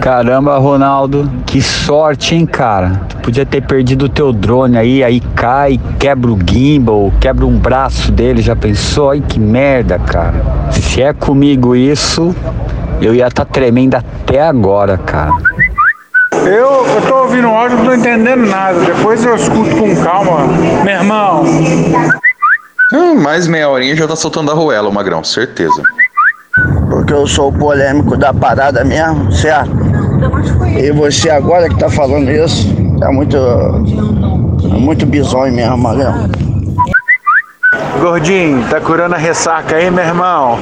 Caramba, Ronaldo, que sorte, hein, cara? Tu podia ter perdido o teu drone aí, aí cai, quebra o gimbal, quebra um braço dele, já pensou? Ai, que merda, cara. Se é comigo isso, eu ia estar tá tremendo até agora, cara. Eu, eu tô ouvindo o áudio, não tô entendendo nada. Depois eu escuto com calma. Meu irmão. Hum, mais meia horinha já tá soltando a ruela, o Magrão, certeza. Porque eu sou o polêmico da parada mesmo, certo? E você agora que tá falando isso, é muito. É muito bizonho mesmo, Magrão. Gordinho, tá curando a ressaca aí, meu irmão?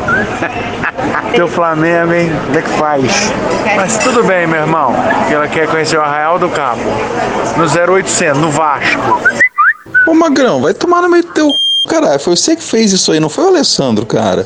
Teu Flamengo, hein? Como é que faz? Mas tudo bem, meu irmão. Ela quer conhecer o Arraial do Cabo. No 0800, no Vasco. Ô Magrão, vai tomar no meio do teu. Caralho, foi você que fez isso aí, não foi o Alessandro, cara.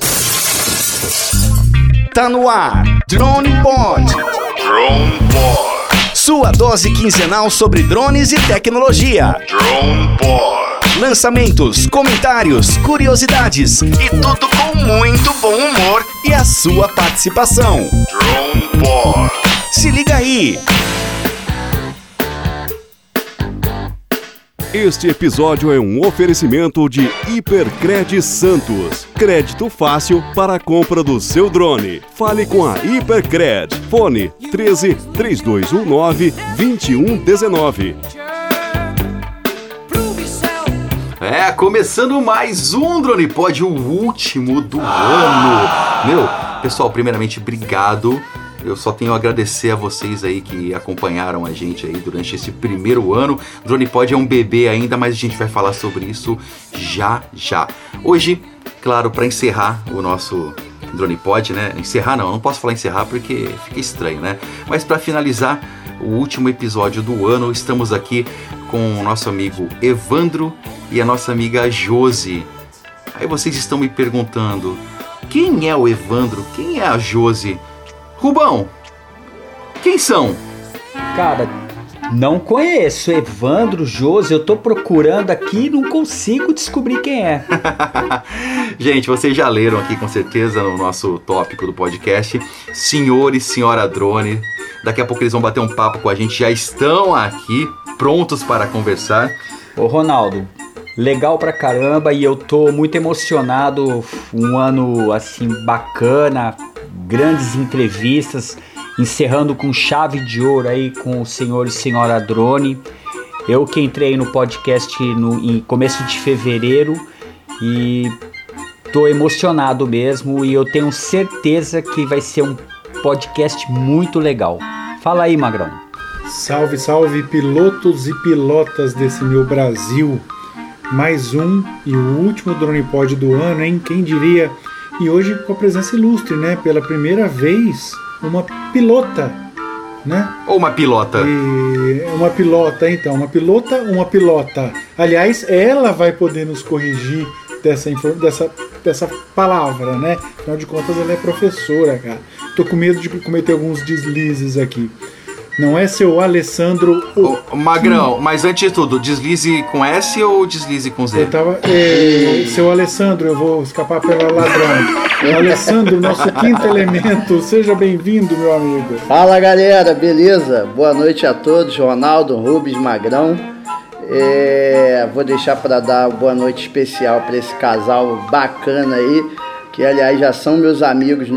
Tá no ar, Drone Pod. Drone Pod. Sua dose quinzenal sobre drones e tecnologia. Drone Pod lançamentos, comentários, curiosidades e tudo com muito bom humor e a sua participação. Drone Pod. Se liga aí! Este episódio é um oferecimento de Hipercred Santos. Crédito fácil para a compra do seu drone. Fale com a Hipercred. Fone 13 3219 2119. É, começando mais um Drone Pod, o último do ano. Meu, pessoal, primeiramente, obrigado. Eu só tenho a agradecer a vocês aí que acompanharam a gente aí durante esse primeiro ano. Drone Pod é um bebê ainda, mas a gente vai falar sobre isso já já. Hoje, claro, para encerrar o nosso Drone Pod, né? Encerrar não, não posso falar encerrar porque fica estranho, né? Mas para finalizar o último episódio do ano, estamos aqui com o nosso amigo Evandro e a nossa amiga Josi. Aí vocês estão me perguntando: quem é o Evandro? Quem é a Josi? Rubão, quem são? Cara, não conheço. Evandro, Josi, eu tô procurando aqui e não consigo descobrir quem é. Gente, vocês já leram aqui com certeza no nosso tópico do podcast. Senhor e senhora drone. Daqui a pouco eles vão bater um papo com a gente. Já estão aqui, prontos para conversar. Ô Ronaldo, legal pra caramba e eu tô muito emocionado. Um ano assim bacana, grandes entrevistas, encerrando com chave de ouro aí com o senhor e senhora Drone. Eu que entrei no podcast no em começo de fevereiro e tô emocionado mesmo e eu tenho certeza que vai ser um podcast muito legal. Fala aí, Magrão. Salve, salve pilotos e pilotas desse meu Brasil mais um e o último Drone Pod do ano, hein? Quem diria? E hoje com a presença ilustre, né? Pela primeira vez, uma pilota, né? Ou uma pilota. E uma pilota, então. Uma pilota, uma pilota. Aliás, ela vai poder nos corrigir dessa, dessa, dessa palavra, né? Afinal de contas, ela é professora, cara. Tô com medo de cometer alguns deslizes aqui. Não é seu Alessandro. O... Magrão, mas antes de tudo, deslize com S ou deslize com Z? Eu tava. É, seu Alessandro, eu vou escapar pela ladrão. Alessandro, nosso quinto elemento, seja bem-vindo, meu amigo. Fala galera, beleza? Boa noite a todos, Ronaldo, Rubens, Magrão. É, vou deixar para dar boa noite especial para esse casal bacana aí, que aliás já são meus amigos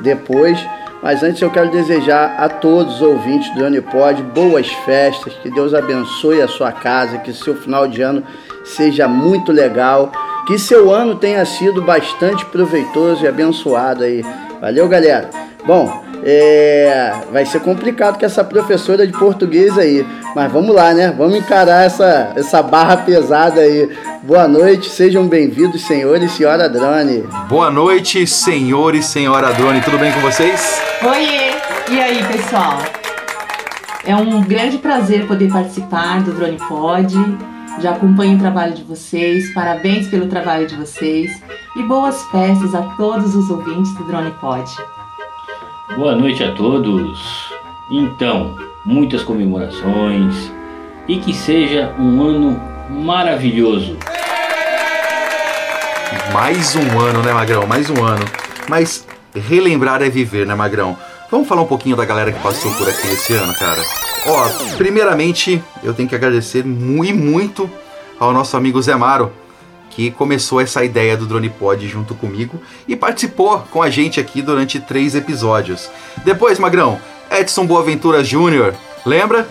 depois. Mas antes eu quero desejar a todos os ouvintes do Unipod boas festas, que Deus abençoe a sua casa, que seu final de ano seja muito legal, que seu ano tenha sido bastante proveitoso e abençoado aí. Valeu, galera. Bom, é, vai ser complicado com essa professora de português aí. Mas vamos lá, né? Vamos encarar essa, essa barra pesada aí. Boa noite, sejam bem-vindos, senhor e senhora Drone. Boa noite, senhor e senhora Drone. Tudo bem com vocês? Oiê! E aí, pessoal? É um grande prazer poder participar do Drone Pod. Já acompanho o trabalho de vocês, parabéns pelo trabalho de vocês e boas festas a todos os ouvintes do Drone Pod. Boa noite a todos. Então, muitas comemorações e que seja um ano maravilhoso. Mais um ano, né, Magrão? Mais um ano. Mas relembrar é viver, né, Magrão? Vamos falar um pouquinho da galera que passou por aqui esse ano, cara. Ó, primeiramente, eu tenho que agradecer muito, muito ao nosso amigo Zé Maro, que começou essa ideia do Drone Pod junto comigo e participou com a gente aqui durante três episódios. Depois, Magrão, Edson Boaventura Jr., lembra?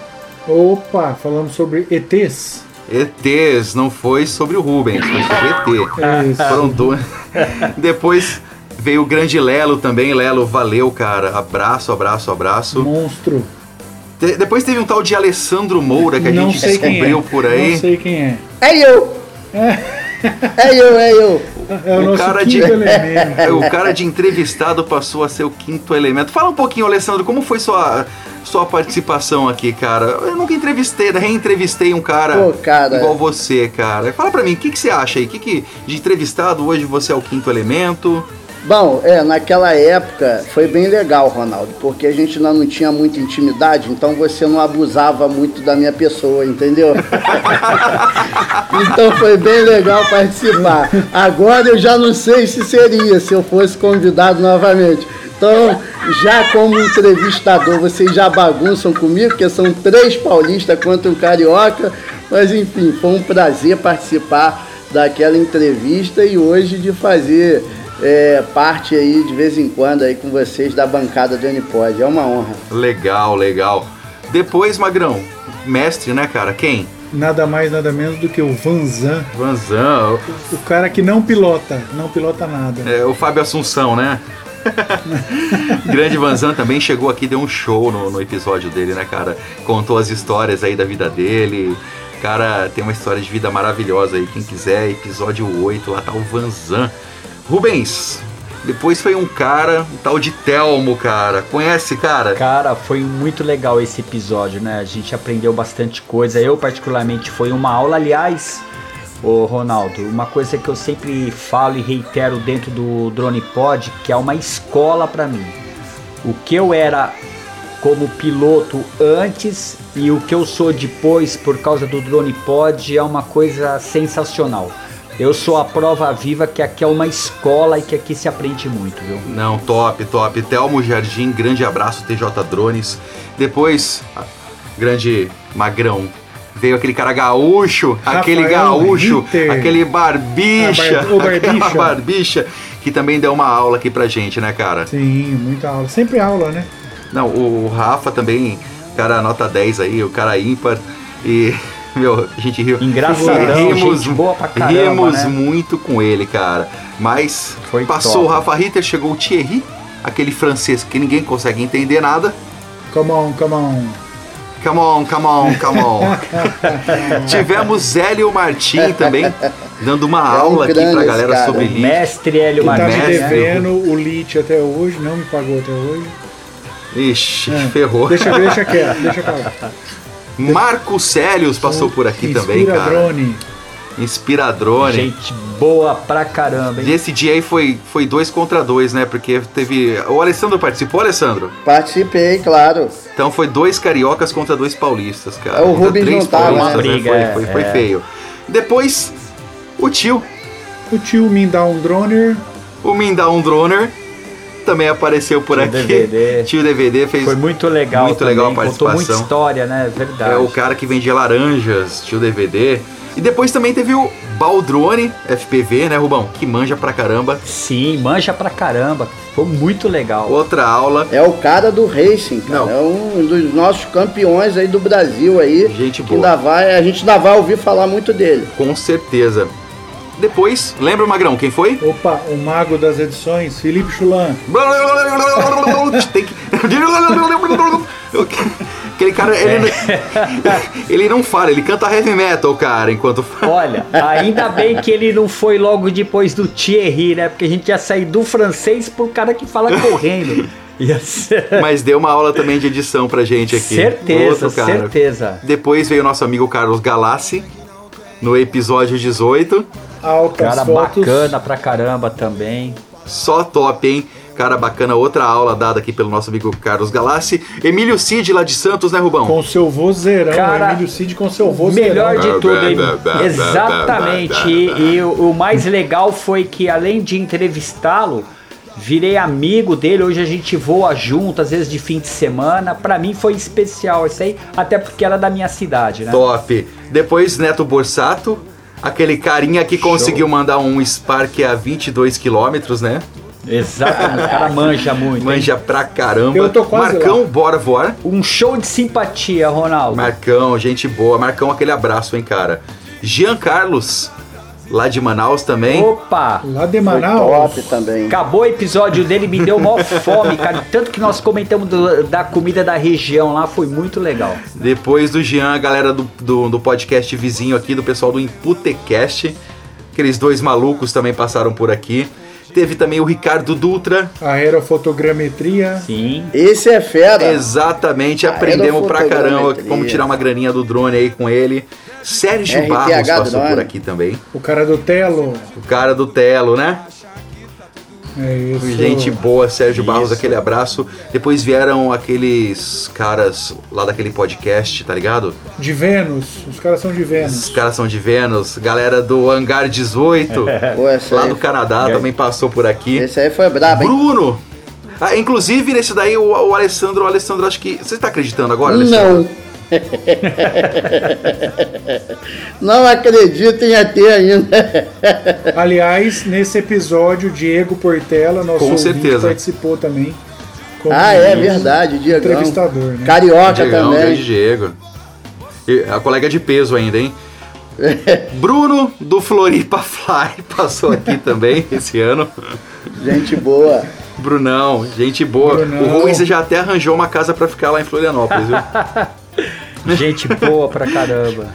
Opa, falamos sobre ETs. ETs, não foi sobre o Rubens, foi sobre ET. É isso. Foram dois. Depois veio o grande Lelo também. Lelo, valeu, cara. Abraço, abraço, abraço. Monstro. Te- depois teve um tal de Alessandro Moura que a Não gente quem descobriu é. por aí. Não sei quem é. É eu! É eu, é eu. É o, O nosso cara quinto de- elemento. O cara de entrevistado passou a ser o quinto elemento. Fala um pouquinho, Alessandro, como foi sua, sua participação aqui, cara? Eu nunca entrevistei, reentrevistei um cara, Pô, cara. igual você, cara. Fala pra mim, o que, que você acha aí? Que que, de entrevistado hoje você é o quinto elemento? Bom, é, naquela época foi bem legal, Ronaldo, porque a gente ainda não tinha muita intimidade, então você não abusava muito da minha pessoa, entendeu? então foi bem legal participar. Agora eu já não sei se seria, se eu fosse convidado novamente. Então, já como entrevistador, vocês já bagunçam comigo, porque são três paulistas contra um carioca, mas enfim, foi um prazer participar daquela entrevista e hoje de fazer é, parte aí de vez em quando aí com vocês da bancada do Unipod. É uma honra. Legal, legal. Depois, Magrão, mestre, né, cara? Quem? Nada mais, nada menos do que o Vanzan. Vanzan, O cara que não pilota. Não pilota nada. é, o Fábio Assunção, né? Grande Vanzan também chegou aqui, deu um show no, no episódio dele, né, cara? Contou as histórias aí da vida dele. Cara, tem uma história de vida maravilhosa aí. Quem quiser, episódio 8, lá tá o Vanzan. Rubens, depois foi um cara, um tal de Telmo, cara. Conhece, cara? Cara, foi muito legal esse episódio, né? A gente aprendeu bastante coisa. Eu, particularmente, foi uma aula. Aliás, ô Ronaldo, uma coisa que eu sempre falo e reitero dentro do Drone Pod, que é uma escola pra mim. O que eu era como piloto antes e o que eu sou depois por causa do Drone Pod é uma coisa sensacional. Eu sou a prova viva que aqui é uma escola e que aqui se aprende muito, viu? Não, top, top. Telmo Jardim, grande abraço, TJ Drones. Depois, grande Magrão. Veio aquele cara gaúcho, aquele Rafael gaúcho, Ritter. aquele barbicha, Ah, bar- barbicha. barbicha, que também deu uma aula aqui pra gente, né, cara? Sim, muita aula. Sempre aula, né? Não, o, o Rafa também, cara nota 10 aí, o cara ímpar. E, meu, a gente riu. Engraçadão, gente boa pra caramba, rimos né? muito com ele, cara. Mas Foi passou top. o Rafa Ritter, chegou o Thierry, aquele francês que ninguém consegue entender nada. Come on, come on. Come on, come on, come on. Tivemos Zélio Martim também, dando uma um aula aqui pra galera cara. sobre O lead. mestre Hélio Que tá me devendo o Lit até hoje, não me pagou até hoje. Ixi, É. ferrou. Deixa, deixa quieto, deixa pra lá. Marco Célios passou por aqui também, Inspira cara. drone. Inspiradrone. Gente boa pra caramba, E hein? esse dia aí foi, foi dois contra dois, né? Porque teve. O Alessandro participou, Alessandro? Participei, claro. Então foi dois cariocas contra dois paulistas, cara. É, o Rubens três não tava, paulistas, né? né? Briga, Foi, é, foi, foi é. feio. Depois, o tio, O tio me dá um droner. o Mindown Droner, também apareceu por Tio aqui. DVD. Tio DVD fez. Foi muito legal Muito também, legal a contou muita participação. história, né? Verdade. É o cara que vendia laranjas, tio DVD. E depois também teve o Baldrone FPV, né, Rubão? Que manja pra caramba. Sim, manja pra caramba. Foi muito legal. Outra aula. É o cara do racing, cara. Não. É um dos nossos campeões aí do Brasil aí. Gente que boa. ainda vai, a gente ainda vai ouvir falar muito dele. Com certeza. Depois, lembra o Magrão, quem foi? Opa, o mago das edições, Felipe Chulan. Tem que... Aquele cara, ele, não... ele não fala, ele canta heavy metal, cara, enquanto fala. Olha, ainda bem que ele não foi logo depois do Thierry, né? Porque a gente ia sair do francês pro cara que fala correndo. Ser... Mas deu uma aula também de edição pra gente aqui. Certeza, Outro cara. certeza. Depois veio o nosso amigo Carlos Galassi, no episódio 18. Altas Cara fotos. bacana pra caramba também. Só top, hein? Cara bacana, outra aula dada aqui pelo nosso amigo Carlos Galassi. Emílio Cid, lá de Santos, né, Rubão? Com seu vozeirão, Cara, Emílio Cid com seu O vozeirão. melhor de tudo, hein? Exatamente. E, e o, o mais legal foi que, além de entrevistá-lo, Virei amigo dele, hoje a gente voa junto, às vezes de fim de semana. Pra mim foi especial isso aí, até porque era da minha cidade, né? Top. Depois Neto Borsato, aquele carinha que conseguiu mandar um Spark a 22 quilômetros, né? Exatamente, o cara manja muito. hein? Manja pra caramba. Eu tô quase Marcão, lá. bora voar. Um show de simpatia, Ronaldo. Marcão, gente boa. Marcão, aquele abraço, hein, cara. Jean Carlos, lá de Manaus também. Opa! Lá de Foi Manaus. top também. Acabou o episódio dele, me deu maior fome, cara. Tanto que nós comentamos do- da comida da região lá, foi muito legal. Depois do Jean, a galera do, do, do podcast vizinho aqui, do pessoal do Imputecast. Aqueles dois malucos também passaram por aqui. Teve também o Ricardo Dutra. Aerofotogrametria. Sim. Esse é fera. Exatamente, aprendemos pra caramba como tirar uma graninha do drone aí com ele. Sérgio RTH Barros passou por aqui também. O cara do Telo. O cara do Telo, né? É isso. Gente boa, Sérgio Barros, Isso. aquele abraço. Depois vieram aqueles caras lá daquele podcast, tá ligado? De Vênus. Os caras são de Os Vênus. caras são de Vênus, galera do Hangar 18, Pô, esse, lá do Canadá, também passou por aqui. esse aí foi brabo, hein? Bruno! Ah, inclusive, nesse daí, o, o Alessandro, o Alessandro, acho que. Você tá acreditando agora, Alessandro? Não. Não acreditem até ainda. Aliás, nesse episódio, Diego Portela, nosso Com certeza. participou também. como Ah, é verdade, Diego. Entrevistador, né? Carioca Diegão, grande também. Diego. E a colega de peso ainda, hein? Bruno do Floripa Fly passou aqui também esse ano. Gente boa. Brunão, gente boa. Brunão. O Rubens já até arranjou uma casa pra ficar lá em Florianópolis, viu? Gente boa pra caramba.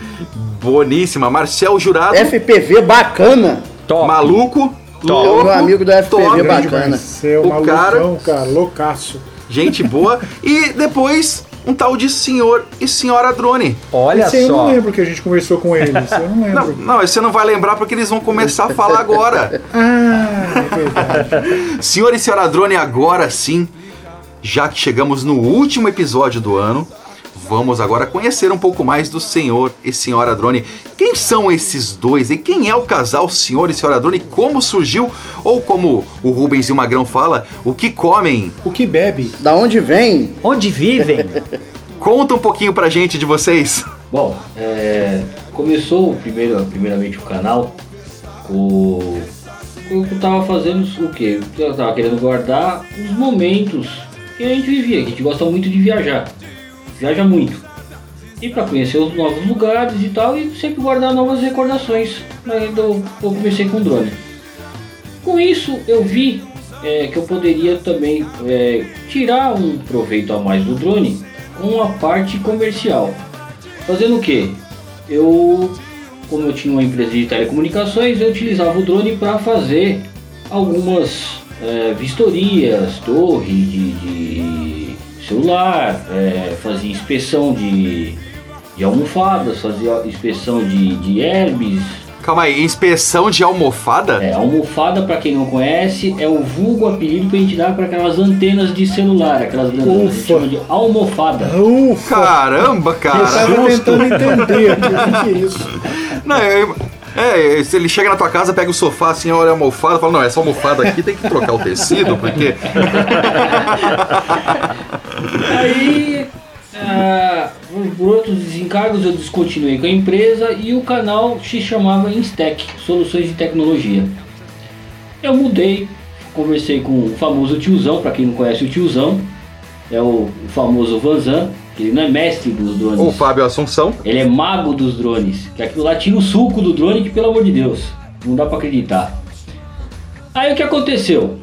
Boníssima. Marcel Jurado, FPV bacana. Top. maluco, Meu louco, amigo do FPV top. Bacana. Marcel, O malucão, cara, loucaço. gente boa. E depois, um tal de senhor e senhora drone. Olha Esse aí eu não só. lembro que a gente conversou com eles. Eu não Não, lembro. não, você não vai lembrar porque eles vão começar a falar agora. Ah, é verdade. Senhor e senhora drone, agora sim, já que chegamos no último episódio do ano, vamos agora conhecer um pouco mais do senhor e senhora drone. Quem são esses dois? E quem é o casal senhor e senhora drone? Como surgiu? Ou como o Rubens e o Magrão fala, o que comem? O que bebe? Da onde vem? Onde vivem? Conta um pouquinho pra gente de vocês. Bom, é, começou primeiro, primeiramente o canal com eu tava fazendo o quê? Eu tava querendo guardar os momentos que a gente vivia, que a gente gosta muito de viajar. Viaja muito. E para conhecer os novos lugares e tal, e sempre guardar novas recordações. Aí eu, eu comecei com drone. Com isso eu vi é, que eu poderia também é, tirar um proveito a mais do drone com a parte comercial. Fazendo o que? Eu, como eu tinha uma empresa de telecomunicações, eu utilizava o drone para fazer algumas é, vistorias, torre de, de celular, é, fazia inspeção de, de almofadas, fazia inspeção de, de herbes. Calma aí, inspeção de almofada? É, almofada, para quem não conhece, é o vulgo apelido que a gente dá para aquelas antenas de celular, aquelas antenas que a gente Ufa. chama de almofada. Ufa! Caramba, Eu cara! tava tentando entender aqui o que que é isso. Não, é, é, se ele chega na tua casa, pega o sofá assim, olha a almofada, fala, não, essa almofada aqui tem que trocar o tecido, porque. Aí, ah, por outros desencargos, eu descontinuei com a empresa e o canal se chamava Instec Soluções de Tecnologia. Eu mudei, conversei com o famoso tiozão, para quem não conhece o tiozão, é o, famoso Vanzan, ele não é mestre dos drones. O Fábio Assunção. Ele é mago dos drones. Que aquilo lá tira o suco do drone, que pelo amor de Deus, não dá pra acreditar. Aí o que aconteceu?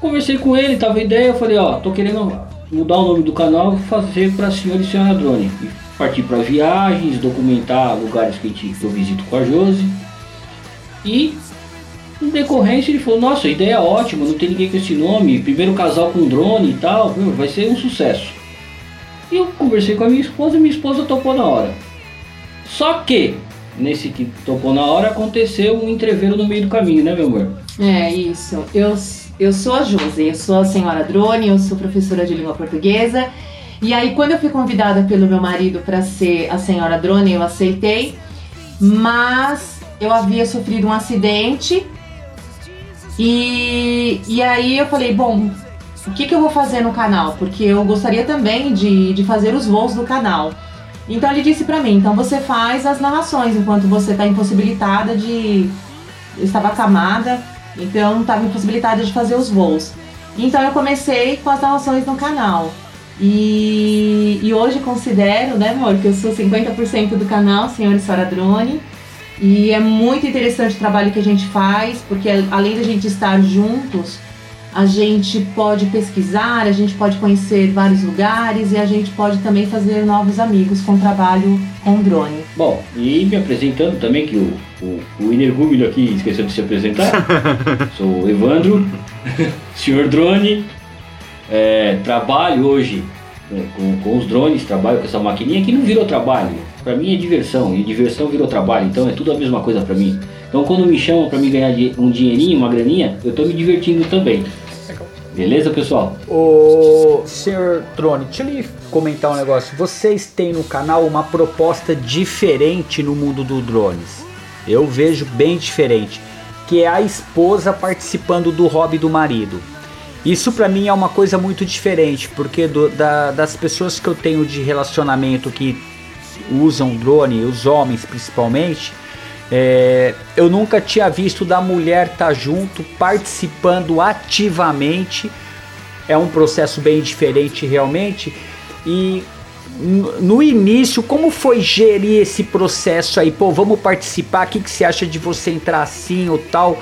Conversei com ele, tava a ideia, eu falei, ó, tô querendo mudar o nome do canal, fazer pra senhor e senhora drone. E partir pra viagens, documentar lugares que, gente- que eu visito com a Josi. E em decorrência ele falou, nossa, ideia ótima, não tem ninguém com esse nome, primeiro casal com drone e tal, vai ser um sucesso. E eu conversei com a minha esposa e minha esposa topou na hora. Só que, nesse que topou na hora, aconteceu um entreveiro no meio do caminho, né, meu amor? É isso. Eu, eu sou a Josi, eu sou a senhora Drone, eu sou professora de língua portuguesa. E aí, quando eu fui convidada pelo meu marido para ser a senhora Drone, eu aceitei. Mas eu havia sofrido um acidente E, e aí eu falei, bom, o que, que eu vou fazer no canal? Porque eu gostaria também de, de fazer os voos do canal. Então ele disse pra mim, então você faz as narrações enquanto você tá impossibilitada de. Eu estava acamada, então estava impossibilitada de fazer os voos. Então eu comecei com as narrações no canal. E, e hoje considero, né, amor, que eu sou 50% do canal Senhor e Senhora Drone. E é muito interessante o trabalho que a gente faz, porque além da gente estar juntos, a gente pode pesquisar, a gente pode conhecer vários lugares e a gente pode também fazer novos amigos com o trabalho com drone. Bom, e me apresentando também, que o, o, o aqui esqueceu de se apresentar. Sou o Evandro, senhor drone. É, trabalho hoje né, com, com os drones, trabalho com essa maquininha que não virou trabalho. Pra mim é diversão, e diversão virou trabalho, então é tudo a mesma coisa pra mim. Então quando me chamam pra me ganhar um dinheirinho, uma graninha, eu tô me divertindo também. Beleza, pessoal? Ô, senhor Drone, deixa eu lhe comentar um negócio. Vocês têm no canal uma proposta diferente no mundo do drones. Eu vejo bem diferente, que é a esposa participando do hobby do marido. Isso para mim é uma coisa muito diferente, porque do, da, das pessoas que eu tenho de relacionamento que usam drone, os homens principalmente, é, eu nunca tinha visto da mulher estar tá junto, participando ativamente. É um processo bem diferente realmente. E no início, como foi gerir esse processo aí? Pô, vamos participar, o que, que você acha de você entrar assim ou tal?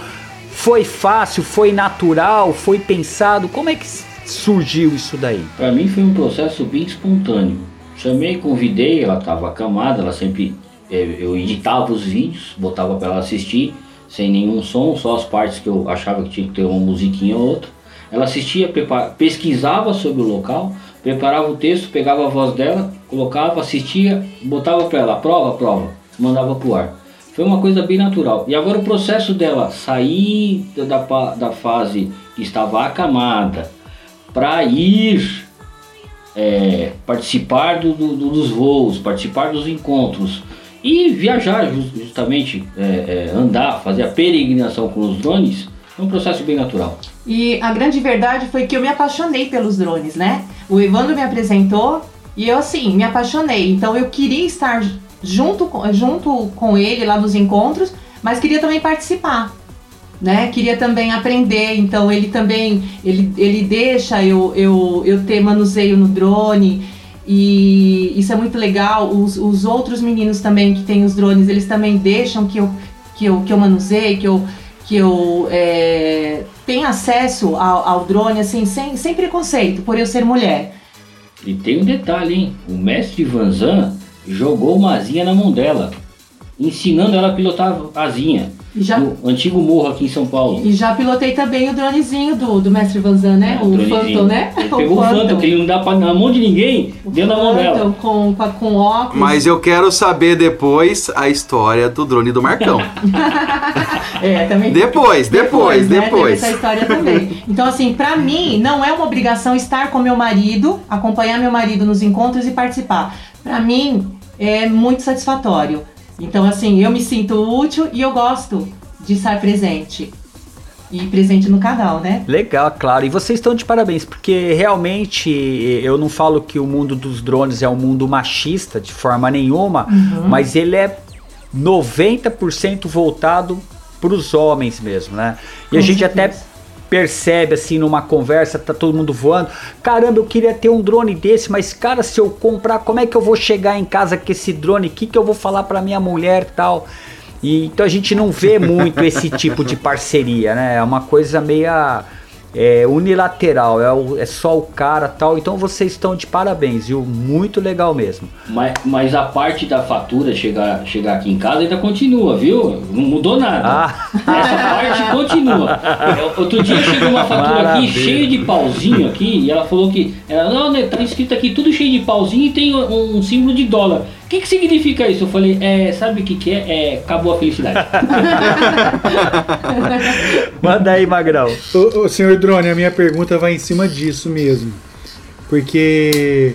Foi fácil, foi natural, foi pensado? Como é que surgiu isso daí? Para mim foi um processo bem espontâneo. Chamei, convidei, ela estava acamada, ela sempre eu editava os vídeos, botava para ela assistir sem nenhum som, só as partes que eu achava que tinha que ter uma musiquinha ou outra. Ela assistia, pesquisava sobre o local, preparava o texto, pegava a voz dela, colocava, assistia, botava para ela, prova, prova, mandava pro ar. Foi uma coisa bem natural. E agora o processo dela sair da, da fase que estava acamada para ir é, participar do, do, dos voos, participar dos encontros, e viajar justamente, é, é, andar, fazer a peregrinação com os drones, é um processo bem natural. E a grande verdade foi que eu me apaixonei pelos drones, né? O Evandro me apresentou e eu assim, me apaixonei. Então eu queria estar junto, junto com ele lá nos encontros, mas queria também participar. Né? Queria também aprender, então ele também ele, ele deixa eu, eu, eu ter manuseio no drone, e isso é muito legal. Os, os outros meninos também que têm os drones, eles também deixam que eu, que eu, que eu manuseie, que eu, que eu é, tenha acesso ao, ao, drone assim, sem, sem preconceito, por eu ser mulher. E tem um detalhe, hein? O mestre Vanzan jogou uma asinha na mão dela, ensinando ela a pilotar a asinha. Já, antigo morro aqui em São Paulo. E já pilotei também o dronezinho do, do mestre Vanzan, né? É, o, o Phantom, né? Ele pegou o Phantom, que ele não dá pra, na mão de ninguém, o deu na mão dela. Com, com, com óculos. Mas eu quero saber depois a história do drone do Marcão. é, também. Depois, depois, depois. Né? depois. essa história também. Então, assim, pra mim, não é uma obrigação estar com meu marido, acompanhar meu marido nos encontros e participar. Pra mim, é muito satisfatório então, assim, eu me sinto útil e eu gosto de estar presente. E presente no canal, né? Legal, claro. E vocês estão de parabéns, porque realmente eu não falo que o mundo dos drones é um mundo machista de forma nenhuma, uhum. mas ele é 90% voltado para os homens mesmo, né? E Com a gente certeza. até percebe assim numa conversa, tá todo mundo voando. Caramba, eu queria ter um drone desse, mas cara, se eu comprar, como é que eu vou chegar em casa com esse drone? O que, que eu vou falar para minha mulher tal? E, então a gente não vê muito esse tipo de parceria, né? É uma coisa meia é unilateral, é, o, é só o cara tal. Então vocês estão de parabéns, viu? Muito legal mesmo. Mas, mas a parte da fatura chegar, chegar aqui em casa ainda continua, viu? Não mudou nada. Ah. Essa parte continua. Outro dia chegou uma fatura Maravilha. aqui cheia de pauzinho aqui e ela falou que. Ela, não, né, tá escrito aqui tudo cheio de pauzinho e tem um, um símbolo de dólar. O que, que significa isso? Eu falei, é, sabe o que, que é? É acabou a felicidade. Manda aí, Magrão. Ô, ô, senhor Drone, a minha pergunta vai em cima disso mesmo. Porque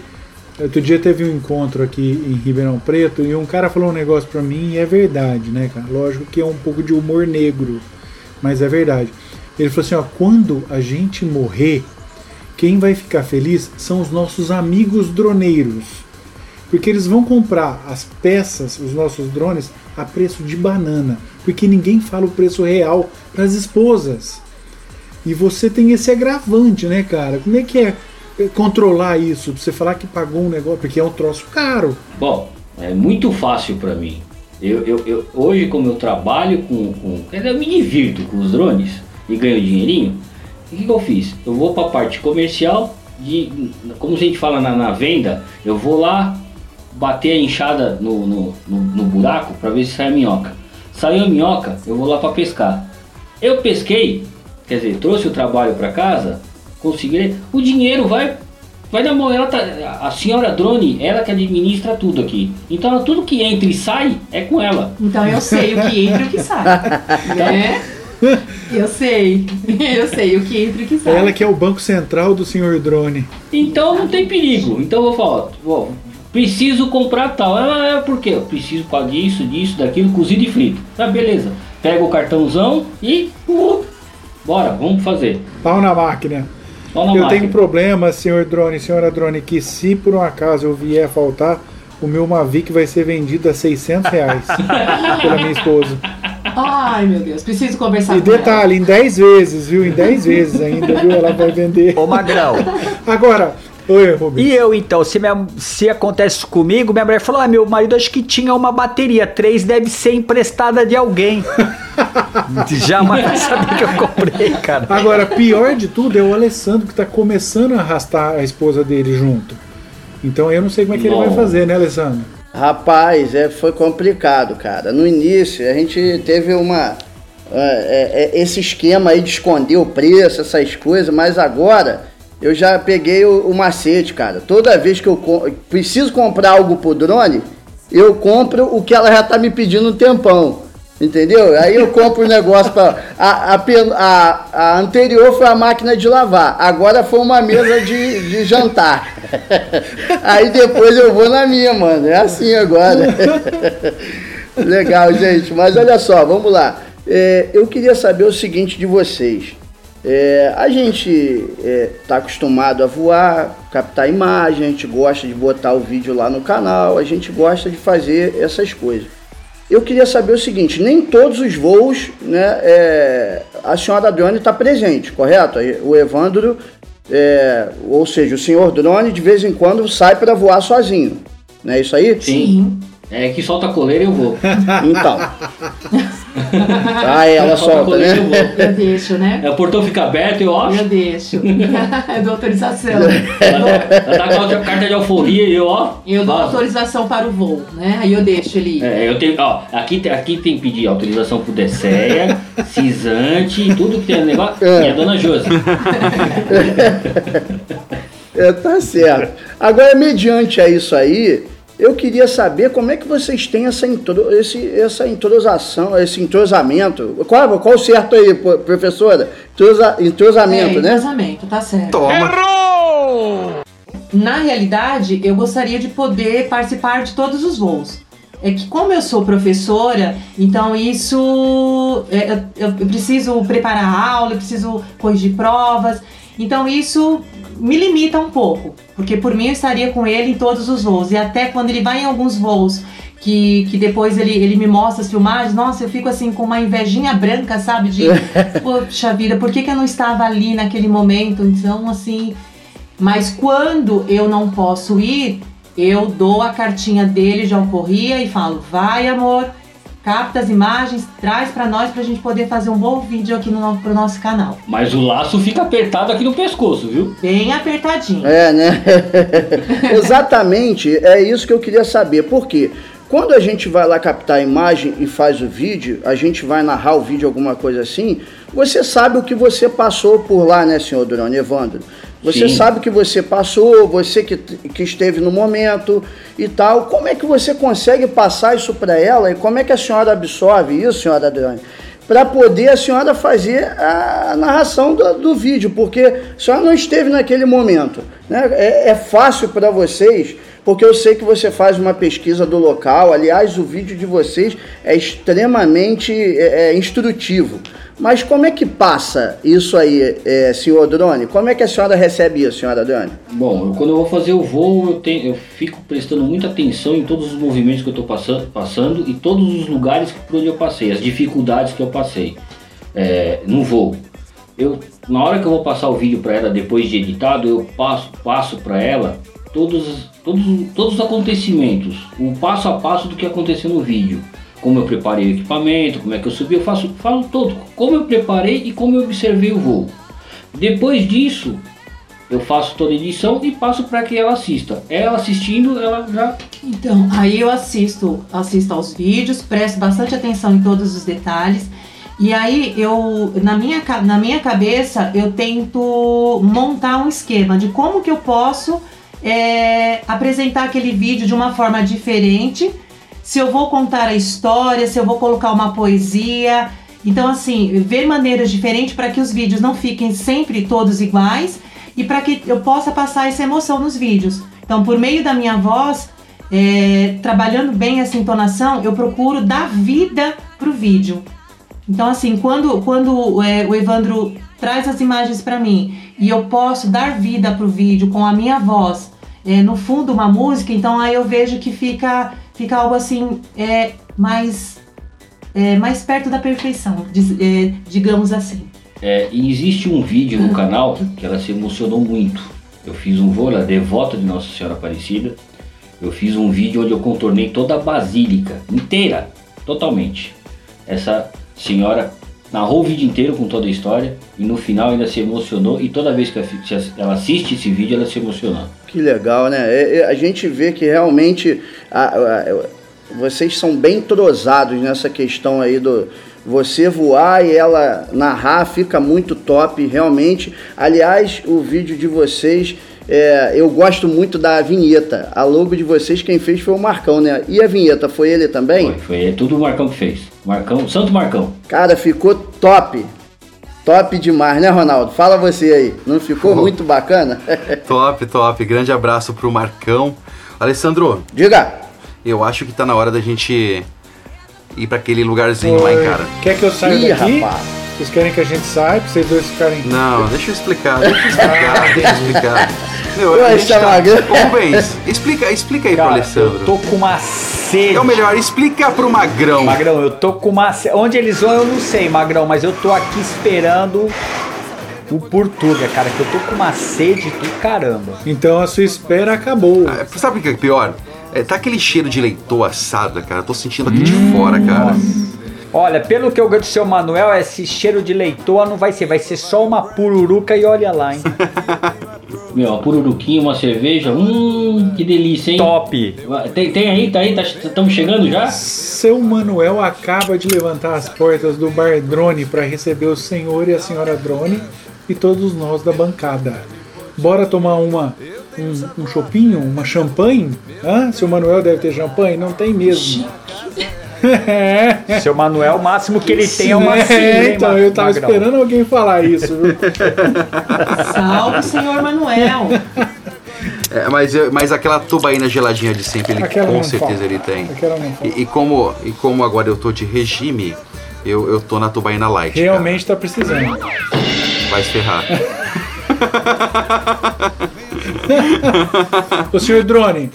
outro dia teve um encontro aqui em Ribeirão Preto e um cara falou um negócio pra mim e é verdade, né, cara? Lógico que é um pouco de humor negro, mas é verdade. Ele falou assim: ó, quando a gente morrer, quem vai ficar feliz são os nossos amigos droneiros. Porque eles vão comprar as peças, os nossos drones, a preço de banana. Porque ninguém fala o preço real para as esposas. E você tem esse agravante, né, cara? Como é que é controlar isso? Pra você falar que pagou um negócio, porque é um troço caro. Bom, é muito fácil para mim. Eu, eu, eu, hoje, como eu trabalho com, com. Eu me divirto com os drones e ganho dinheirinho. O que, que eu fiz? Eu vou para a parte comercial, de, como a gente fala na, na venda, eu vou lá bater a enxada no, no, no, no buraco para ver se sai a minhoca. Saiu a minhoca, eu vou lá para pescar. Eu pesquei, quer dizer, trouxe o trabalho para casa, consegui. O dinheiro vai vai na mão. Ela tá, a senhora drone, ela que administra tudo aqui. Então tudo que entra e sai é com ela. Então eu sei o que entra e o que sai. né? Eu sei. Eu sei o que entra e o que sai. Ela que é o banco central do senhor drone. Então não tem perigo. Então eu vou falar, ó, preciso comprar tal. Ela é por quê? Eu preciso para disso, disso, daquilo, cozido e frito. Tá, beleza. Pega o cartãozão e. Uh, bora, vamos fazer. Pau na máquina. Pau na eu máquina. tenho problema, senhor drone, senhora drone, que se por um acaso eu vier a faltar, o meu Mavic vai ser vendido a 600 reais pela minha esposa. Ai, meu Deus, preciso conversar E com ela. detalhe, em 10 vezes, viu? Em 10 vezes ainda, viu? Ela vai vender. Ô Magrão, Agora, oi, Rubens. e eu então? Se, minha- se acontece comigo, minha mulher falou: Ah, meu marido acho que tinha uma bateria, três deve ser emprestada de alguém. Jamais vai saber que eu comprei, cara. Agora, pior de tudo é o Alessandro que tá começando a arrastar a esposa dele junto. Então eu não sei como é que ele vai Bom. fazer, né, Alessandro? Rapaz, é, foi complicado, cara. No início a gente teve uma. é, é, é, esse esquema aí de esconder o preço, essas coisas, mas agora eu já peguei o, o macete, cara. Toda vez que eu preciso comprar algo pro drone, eu compro o que ela já tá me pedindo um tempão. Entendeu? Aí eu compro o negócio para a, a, a, a anterior foi a máquina de lavar, agora foi uma mesa de, de jantar. Aí depois eu vou na minha, mano. É assim agora. Legal, gente. Mas olha só, vamos lá. É, eu queria saber o seguinte de vocês. É, a gente está acostumado a voar, captar imagem, a gente gosta de botar o vídeo lá no canal, a gente gosta de fazer essas coisas. Eu queria saber o seguinte: nem todos os voos, né, é, a senhora drone está presente, correto? O Evandro, é, ou seja, o senhor drone, de vez em quando sai para voar sozinho. Não é isso aí? Sim. É que solta a coleira e eu vou. Então. Ah, ela Solta a solta, coleira e eu né? Eu deixo, né? É, o portão fica aberto, eu acho. Eu deixo. Eu dou autorização. Ela, ela tá com a carta de alforria e eu, ó. Eu dou vazo. autorização para o voo, né? Aí eu deixo ele ir. É, eu tenho, ó, aqui, tem- aqui tem que pedir autorização pro Desseia, Cisante, tudo que tem negócio. É. E a dona Josi. É, tá certo. Agora, mediante a isso aí, eu queria saber como é que vocês têm essa, intro, esse, essa entrosação, esse entrosamento. Qual, qual o certo aí, professora? Entrosa, entrosamento, é, né? entrosamento, tá certo. Toma. Na realidade, eu gostaria de poder participar de todos os voos. É que como eu sou professora, então isso é, eu, eu preciso preparar a aula, eu preciso corrigir provas. Então isso me limita um pouco, porque por mim eu estaria com ele em todos os voos. E até quando ele vai em alguns voos que, que depois ele, ele me mostra as filmagens, nossa, eu fico assim com uma invejinha branca, sabe? De, poxa vida, por que, que eu não estava ali naquele momento? Então, assim, mas quando eu não posso ir, eu dou a cartinha dele de alforria e falo: vai, amor, capta as imagens, traz pra nós pra gente poder fazer um bom vídeo aqui no, no- pro nosso canal. Mas o laço fica apertado aqui no pescoço, viu? Bem apertadinho. É, né? Exatamente, é isso que eu queria saber. Por quê? Quando a gente vai lá captar a imagem e faz o vídeo, a gente vai narrar o vídeo, alguma coisa assim, você sabe o que você passou por lá, né, senhor Durão Evandro? Você Sim. sabe que você passou, você que, que esteve no momento e tal. Como é que você consegue passar isso para ela e como é que a senhora absorve isso, senhora Durão? para poder a senhora fazer a narração do, do vídeo, porque a senhora não esteve naquele momento. Né? É, é fácil para vocês, porque eu sei que você faz uma pesquisa do local. Aliás, o vídeo de vocês é extremamente é, é, instrutivo. Mas como é que passa isso aí, é, senhor Drone? Como é que a senhora recebe isso, senhora Drone? Bom, eu, quando eu vou fazer o voo, eu, tenho, eu fico prestando muita atenção em todos os movimentos que eu estou passando, passando e todos os lugares por onde eu passei, as dificuldades que eu passei é, no voo. Eu, na hora que eu vou passar o vídeo para ela depois de editado, eu passo, passo para ela todos, todos, todos os acontecimentos, o passo a passo do que aconteceu no vídeo como eu preparei o equipamento, como é que eu subi, eu faço, falo todo, como eu preparei e como eu observei o voo. Depois disso, eu faço toda a edição e passo para que ela assista. Ela assistindo, ela já. Então, aí eu assisto, assisto aos vídeos, presto bastante atenção em todos os detalhes. E aí eu, na minha, na minha cabeça, eu tento montar um esquema de como que eu posso é, apresentar aquele vídeo de uma forma diferente se eu vou contar a história, se eu vou colocar uma poesia. Então, assim, ver maneiras diferentes para que os vídeos não fiquem sempre todos iguais e para que eu possa passar essa emoção nos vídeos. Então, por meio da minha voz, é, trabalhando bem essa entonação, eu procuro dar vida pro vídeo. Então, assim, quando, quando é, o Evandro traz as imagens para mim e eu posso dar vida pro vídeo com a minha voz, é, no fundo uma música, então aí eu vejo que fica fica algo assim é, mais, é, mais perto da perfeição, é, digamos assim. É, e existe um vídeo no canal que ela se emocionou muito. Eu fiz um voo, ela é devota de Nossa Senhora Aparecida. Eu fiz um vídeo onde eu contornei toda a basílica inteira, totalmente. Essa senhora narrou o vídeo inteiro com toda a história e no final ainda se emocionou e toda vez que ela assiste esse vídeo ela se emociona. Que legal, né? É, a gente vê que realmente a, a, vocês são bem entrosados nessa questão aí do você voar e ela narrar, fica muito top, realmente. Aliás, o vídeo de vocês, é, eu gosto muito da vinheta. A logo de vocês, quem fez foi o Marcão, né? E a vinheta, foi ele também? Foi, foi tudo o Marcão que fez. Marcão, Santo Marcão. Cara, ficou top. Top demais, né, Ronaldo? Fala você aí. Não ficou oh. muito bacana? top, top. Grande abraço pro Marcão. Alessandro. Diga. Eu acho que tá na hora da gente ir para aquele lugarzinho Oi. lá em cara. Quer que eu saia Ih, daqui? Rapaz. Vocês querem que a gente saia pra vocês dois ficarem. Não, deixa eu explicar, deixa eu explicar, deixa eu explicar. Meu, eu a gente tá... Ô, Rubens, explica, explica aí Cara, pro Alessandro. Eu tô com uma sede. É o melhor, explica pro Magrão. Magrão, eu tô com uma sede. Onde eles vão eu não sei, Magrão, mas eu tô aqui esperando o Portuga, cara, que eu tô com uma sede do caramba. Então a sua espera acabou. Ah, sabe o que é pior? É, tá aquele cheiro de leitão assado, cara. Eu tô sentindo aqui hum, de fora, cara. Nossa. Olha, pelo que eu ganho do seu Manuel, esse cheiro de leitoa não vai ser, vai ser só uma pururuca e olha lá, hein? Meu, uma pururuquinha, uma cerveja, hum, que delícia, hein? Top! Tem, tem aí, tá aí, estamos tá, chegando já? Seu Manuel acaba de levantar as portas do bar Drone para receber o senhor e a senhora Drone e todos nós da bancada. Bora tomar uma um, um chopinho, uma champanhe? Hã? Seu Manuel deve ter champanhe? Não tem mesmo. Seu Manuel, o máximo que ele tem é uma é, Então, eu tava Magrão. esperando alguém falar isso. Salve, senhor Manuel. É, mas, mas aquela tubaína geladinha de sempre, ele aquela com certeza falta. ele tem. E, e, como, e como agora eu tô de regime, eu, eu tô na tubaína light. Realmente cara. tá precisando. Vai se ferrar. o senhor Drone,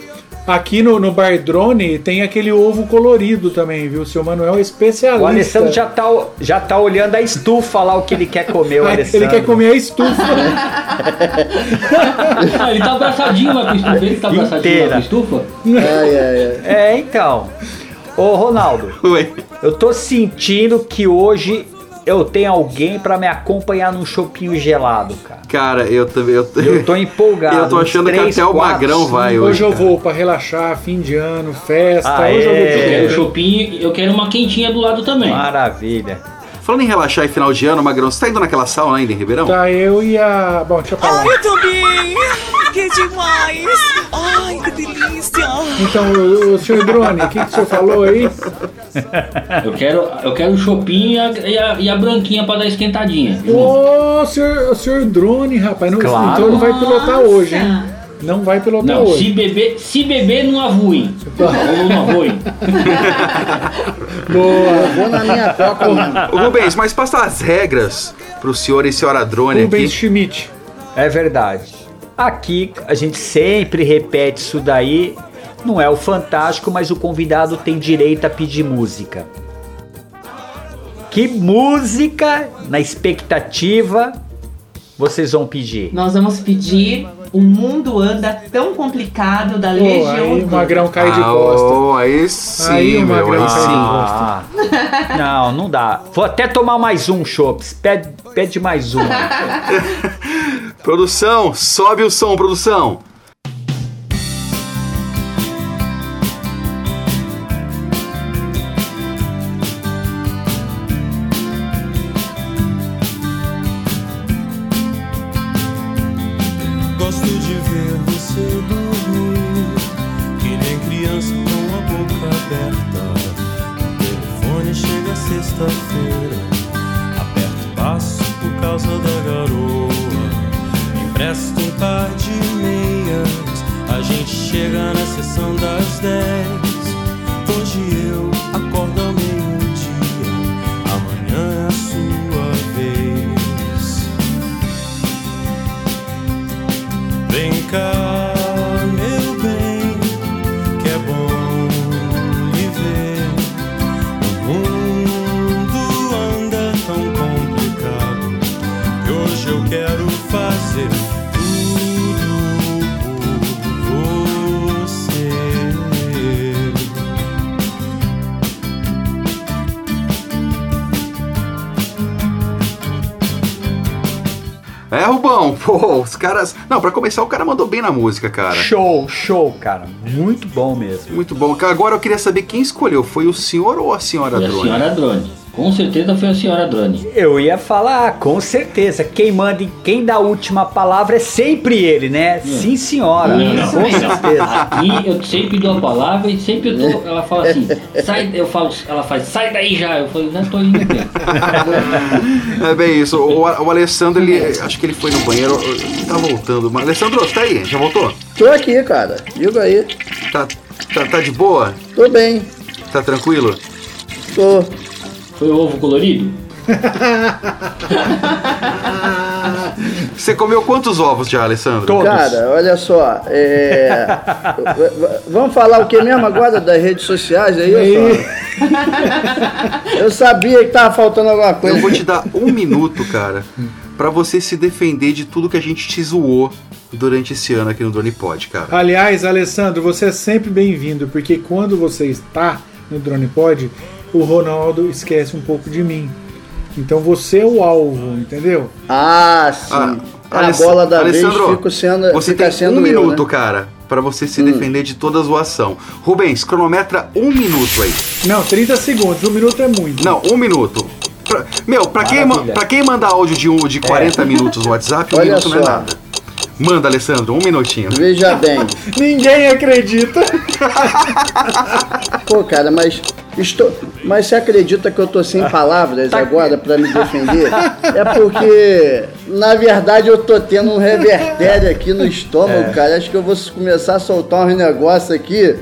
Aqui no, no Bar Drone tem aquele ovo colorido também, viu? O seu Manuel é especialista. O Alessandro já tá, já tá olhando a estufa lá, o que ele quer comer, o Alessandro. Ele quer comer a estufa. ah, ele tá abraçadinho lá com a estufa. Ele tá abraçadinho lá com a estufa? É, é, é. é, então. Ô, Ronaldo. Oi. Eu tô sentindo que hoje eu tenho alguém para me acompanhar num chopinho gelado, cara. Cara, eu também. Eu, eu tô empolgado. eu tô achando 3, que até 4, o Magrão vai hoje. Hoje eu vou para relaxar, fim de ano, festa. Ah, hoje é. eu vou. Eu quero chopinho, eu quero uma quentinha do lado também. Maravilha. Falando em relaxar em final de ano, Magrão, você tá indo naquela sauna ainda em Ribeirão? Tá, eu e a. Bom, deixa eu falar. Ai, eu também! Que demais! Ai, que delícia! Então, o, o senhor Drone, o que, que o senhor falou aí? Eu quero, eu quero o chopinho e a, e a, e a branquinha pra dar esquentadinha. Ô, senhor, o senhor drone, rapaz. Não, Claro. Então não vai pilotar hoje, hein? Não vai pilotar Não, se hoje. beber, se beber não avoem. Ou não avoem. Boa. Vou na minha coca, mano. Ô, Rubens, mas passa as regras pro senhor e senhora drone Rubens aqui. Schmidt. É verdade. Aqui a gente sempre repete isso daí. Não é o fantástico, mas o convidado tem direito a pedir música. Que música, na expectativa, vocês vão pedir? Nós vamos pedir O Mundo Anda Tão Complicado da Pô, Legião aí o. Magrão cai de Ah, costa. ô, aí sim, Aí o meu, Magrão aí cai de sim. Ah, não, não dá. Vou até tomar mais um, Chops. Pede, pede mais um. Produção, sobe o som, produção. Caras. Não, pra começar, o cara mandou bem na música, cara. Show, show, cara. Muito bom mesmo. Muito bom. Agora eu queria saber quem escolheu. Foi o senhor ou a senhora E a drone? senhora Drone. Com certeza foi a senhora Drone. Eu ia falar, com certeza. Quem manda e quem dá a última palavra é sempre ele, né? Sim, senhora. Não, não, com não. certeza. Aqui eu sempre dou a palavra e sempre eu tô, ela fala assim, sai, eu falo, ela faz, sai daí já. Eu falo, não tô indo bem. É bem isso. O, o Alessandro, ele. Acho que ele foi no banheiro. Ele tá voltando. Mas, Alessandro, você tá aí? Já voltou? Tô aqui, cara. Diga aí. Tá, tá, tá de boa? Tô bem. Tá tranquilo? Tô. Foi o ovo colorido? Você comeu quantos ovos já, Alessandro? Todos. Cara, olha só. é, Vamos falar o que mesmo agora das redes sociais aí? só? Eu sabia que tava faltando alguma Eu coisa. vou te dar um minuto, cara, pra você se defender de tudo que a gente te zoou durante esse ano aqui no Drone Pod, cara. Aliás, Alessandro, você é sempre bem-vindo, porque quando você está no Drone Pod, o Ronaldo esquece um pouco de mim. Então você é o alvo, entendeu? Ah, sim. Ah, a Aless- bola da Alessandro, vez fico sendo, Você fica tem sendo um eu, minuto, né? cara, pra você se defender de toda a zoação. Rubens, cronometra um minuto aí. Não, 30 segundos, um minuto é muito. Não, um minuto. Pra- meu, pra quem, pra quem manda áudio de, um, de 40 minutos no WhatsApp, um Olha minuto não é só. nada. Manda, Alessandro, um minutinho. Veja bem. Ninguém acredita. Pô, cara, mas estou, mas você acredita que eu tô sem palavras agora pra me defender? É porque, na verdade, eu tô tendo um revertério aqui no estômago, cara. Acho que eu vou começar a soltar uns negócios aqui,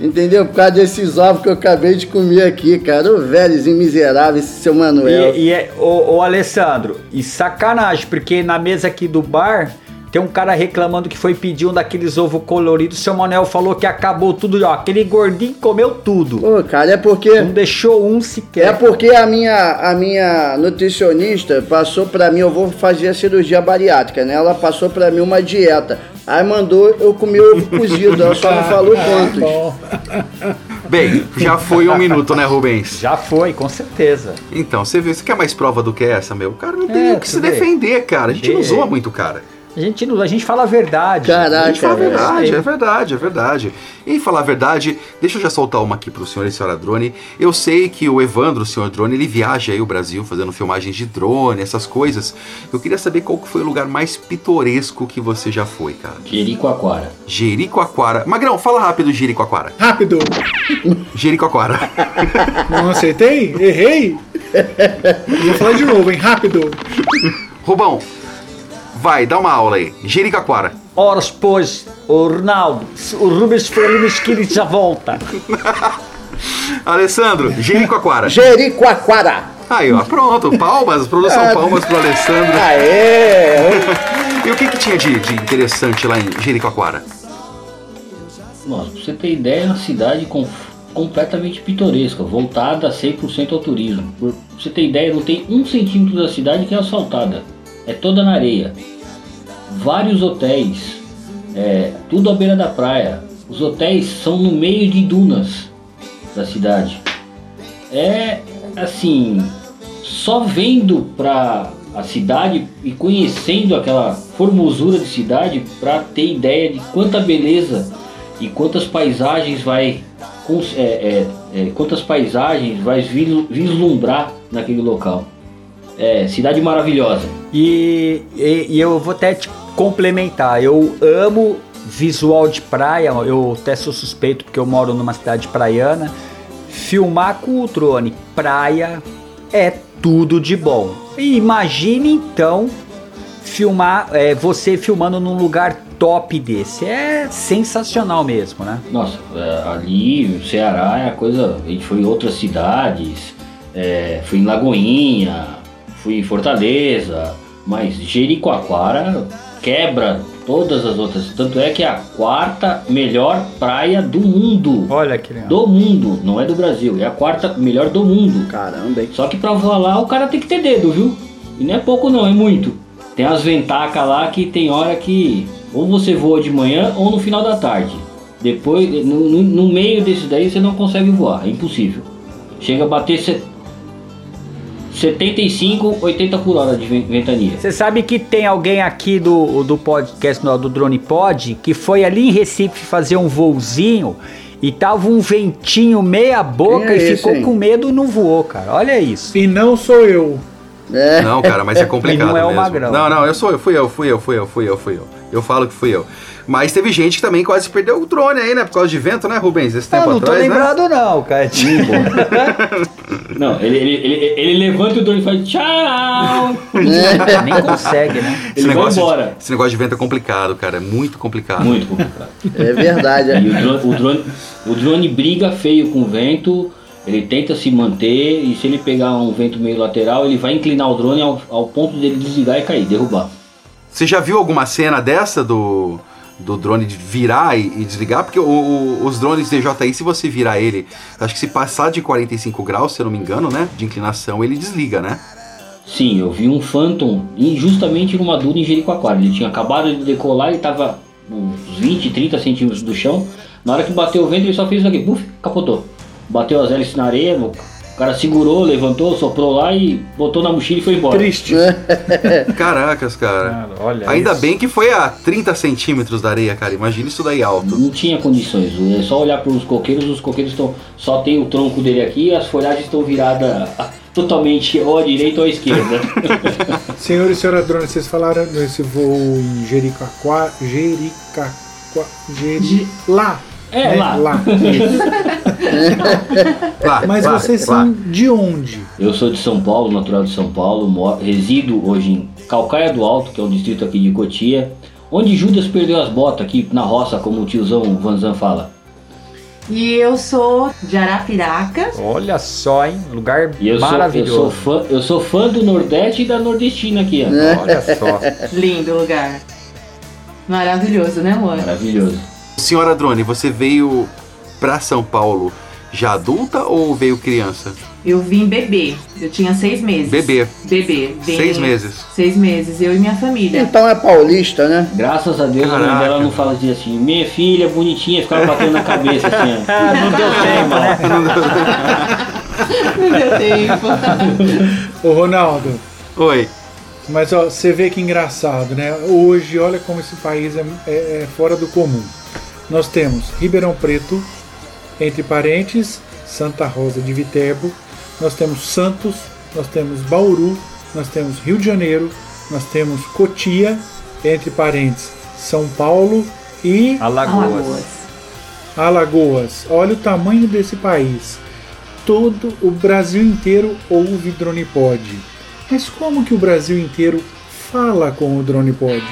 entendeu? Por causa desses ovos que eu acabei de comer aqui, cara. O velhozinho miserável, esse seu Manuel. E, e é, ô, ô, Alessandro, e sacanagem, porque na mesa aqui do bar tem um cara reclamando que foi pedir um daqueles ovos coloridos. Seu Manuel falou que acabou tudo, ó. Aquele gordinho comeu tudo. Pô, cara, é porque. Não deixou um É sequer. porque a minha, a minha nutricionista passou pra mim, eu vou fazer a cirurgia bariátrica, né? Ela passou pra mim uma dieta. Aí mandou eu comer ovo cozido, ela só não falou quantos. Bom, Bem, já foi um minuto, né, Rubens? Já foi, com certeza. Então, você vê, você quer mais prova do que essa, meu? O cara não tem É, o que se defender, cara. A gente não zoa muito, cara. A gente, não- a gente fala a verdade. A gente fala a verdade, É. é verdade, é verdade. E falar a verdade, deixa eu já soltar uma aqui pro senhor e senhora drone. Eu sei que o Evandro, o senhor drone, ele viaja aí o Brasil fazendo filmagens de drone, essas coisas. Eu queria saber qual que foi o lugar mais pitoresco que você já foi, cara. Jericoacoara. Jericoacoara. Magrão, fala rápido Jericoacoara. Rápido. Jericoacoara. Não acertei? Errei? Vou falar de novo, hein? Rápido. Rubão, vai, dá uma aula aí. Jericoacoara. Horas pois, o Ronaldo, o Rubens foi ali na esquina e já volta. Alessandro, Jericoacoara. Jericoacoara. Aí, ó, pronto. Palmas, produção palmas pro Alessandro. Aê! E o que que tinha de, de interessante lá em Jericoacoara? Nossa, pra você ter ideia, é uma cidade com- completamente pitoresca, voltada 100% ao turismo. Pra você ter ideia, não tem um centímetro da cidade que é asfaltada. É toda na areia. Vários hotéis, é, tudo à beira da praia. Os hotéis são no meio de dunas da cidade. É assim, só vendo pra a cidade e conhecendo aquela formosura de cidade para ter ideia de quanta beleza e quantas paisagens vai é, é, é, quantas paisagens vai vislu- vislumbrar naquele local. É, cidade maravilhosa. E, e- e eu vou até te complementar. Eu amo visual de praia. Eu até sou suspeito porque eu moro numa cidade praiana. Filmar com o drone praia é tudo de bom. Imagine então filmar é, você filmando num lugar top desse. É sensacional mesmo, né? Nossa, é, ali no Ceará é a coisa. A gente foi em outras cidades, é, fui em Lagoinha, fui em Fortaleza, mas Jericoacoara quebra todas as outras. Tanto é que é a quarta melhor praia do mundo. Olha que legal. Do mundo, não é do Brasil, é a quarta melhor do mundo. Caramba, hein? Só que pra voar lá o cara tem que ter dedo, viu? E não é pouco não, é muito. Tem as ventacas lá que tem hora que ou você voa de manhã ou no final da tarde. Depois, no, no- no meio desse daí você não consegue voar, é impossível. Chega a bater se- 75, 80 por hora de ven- ventania. Você sabe que tem alguém aqui do, do podcast do, do Drone Pod que foi ali em Recife fazer um voozinho e tava um ventinho meia boca é e esse, ficou hein? com medo e não voou, cara. Olha isso. E não sou eu. É. Não, cara, mas é complicado E não é o mesmo. Magrão. Não, não, eu sou eu, fui eu, fui eu, fui eu, fui eu, fui eu. Eu falo que fui eu. Mas teve gente que também quase perdeu o drone aí, né? Por causa de vento, né, Rubens? Esse Ah, tempo não tô atrás, né? lembrado não, cara. Tipo, Não, ele, ele, ele, ele levanta o drone e faz tchau! nem consegue, né? Esse Ele vai negócio, embora. De, esse negócio de vento é complicado, cara. É muito complicado. Muito complicado. É verdade. E é. o drone, o, drone, o drone briga feio com o vento, ele tenta se manter e se ele pegar um vento meio lateral, ele vai inclinar o drone ao, ao ponto dele desligar e cair, derrubar. Você já viu alguma cena dessa do, do drone virar e, e desligar? Porque o- o- os drones DJI, se você virar ele, acho que se passar de 45 graus, se eu não me engano, né? De inclinação, ele desliga, né? Sim, eu vi um Phantom justamente numa duna em Jericoacoara. Ele tinha acabado de decolar, ele estava uns 20, 30 centímetros do chão. Na hora que bateu o vento, ele só fez isso aqui, puf, capotou. Bateu as hélices na areia, o cara segurou, levantou, soprou lá e botou na mochila e foi embora. Triste. Caracas, cara. olha Ainda isso. bem que foi a 30 centímetros da areia, cara. Imagina isso daí alto. Não tinha condições. É só olhar para os coqueiros, os coqueiros estão. Só tem o tronco dele aqui e as folhagens estão viradas totalmente ou à direita ou à esquerda. Senhor e senhora drone, vocês falaram desse voo em Jericoacoara. Jericoacoara. Jeri... Lá. É, né? lá. Lá. Lá, Mas lá, vocês lá. são de onde? Eu sou de São Paulo, natural de São Paulo, moro- resido hoje em Calcaia do Alto, que é um distrito aqui de Cotia, onde Judas perdeu as botas aqui na roça, como o tiozão Vanzan fala. E eu sou de Arapiraca. Olha só, hein? Lugar E eu sou, eu sou maravilhoso. fã, eu sou fã do Nordeste e da Nordestina aqui, ó. Olha só. Lindo lugar. Maravilhoso, né, amor? Maravilhoso. Senhora Drone, você veio pra São Paulo já adulta ou veio criança? Eu vim bebê. Eu tinha seis meses. Bebê. Bebê. Vim- Seis meses. Seis meses. Eu e minha família. Então é paulista, né? Graças a Deus a mãe Caraca. dela não fala assim, assim, minha filha bonitinha, ficava batendo na cabeça assim. Ah, não deu tempo, né? Não deu tempo. Ô Ronaldo, Oi. Mas ó, você vê que engraçado, né? Hoje, olha como esse país é, é- é fora do comum. Nós temos Ribeirão Preto, entre parentes, Santa Rosa de Viterbo, nós temos Santos, nós temos Bauru, nós temos Rio de Janeiro, nós temos Cotia, entre parentes, São Paulo e Alagoas. Alagoas. Olha o tamanho desse país. Todo o Brasil inteiro ouve DronePod. Mas como que o Brasil inteiro fala com o DronePod?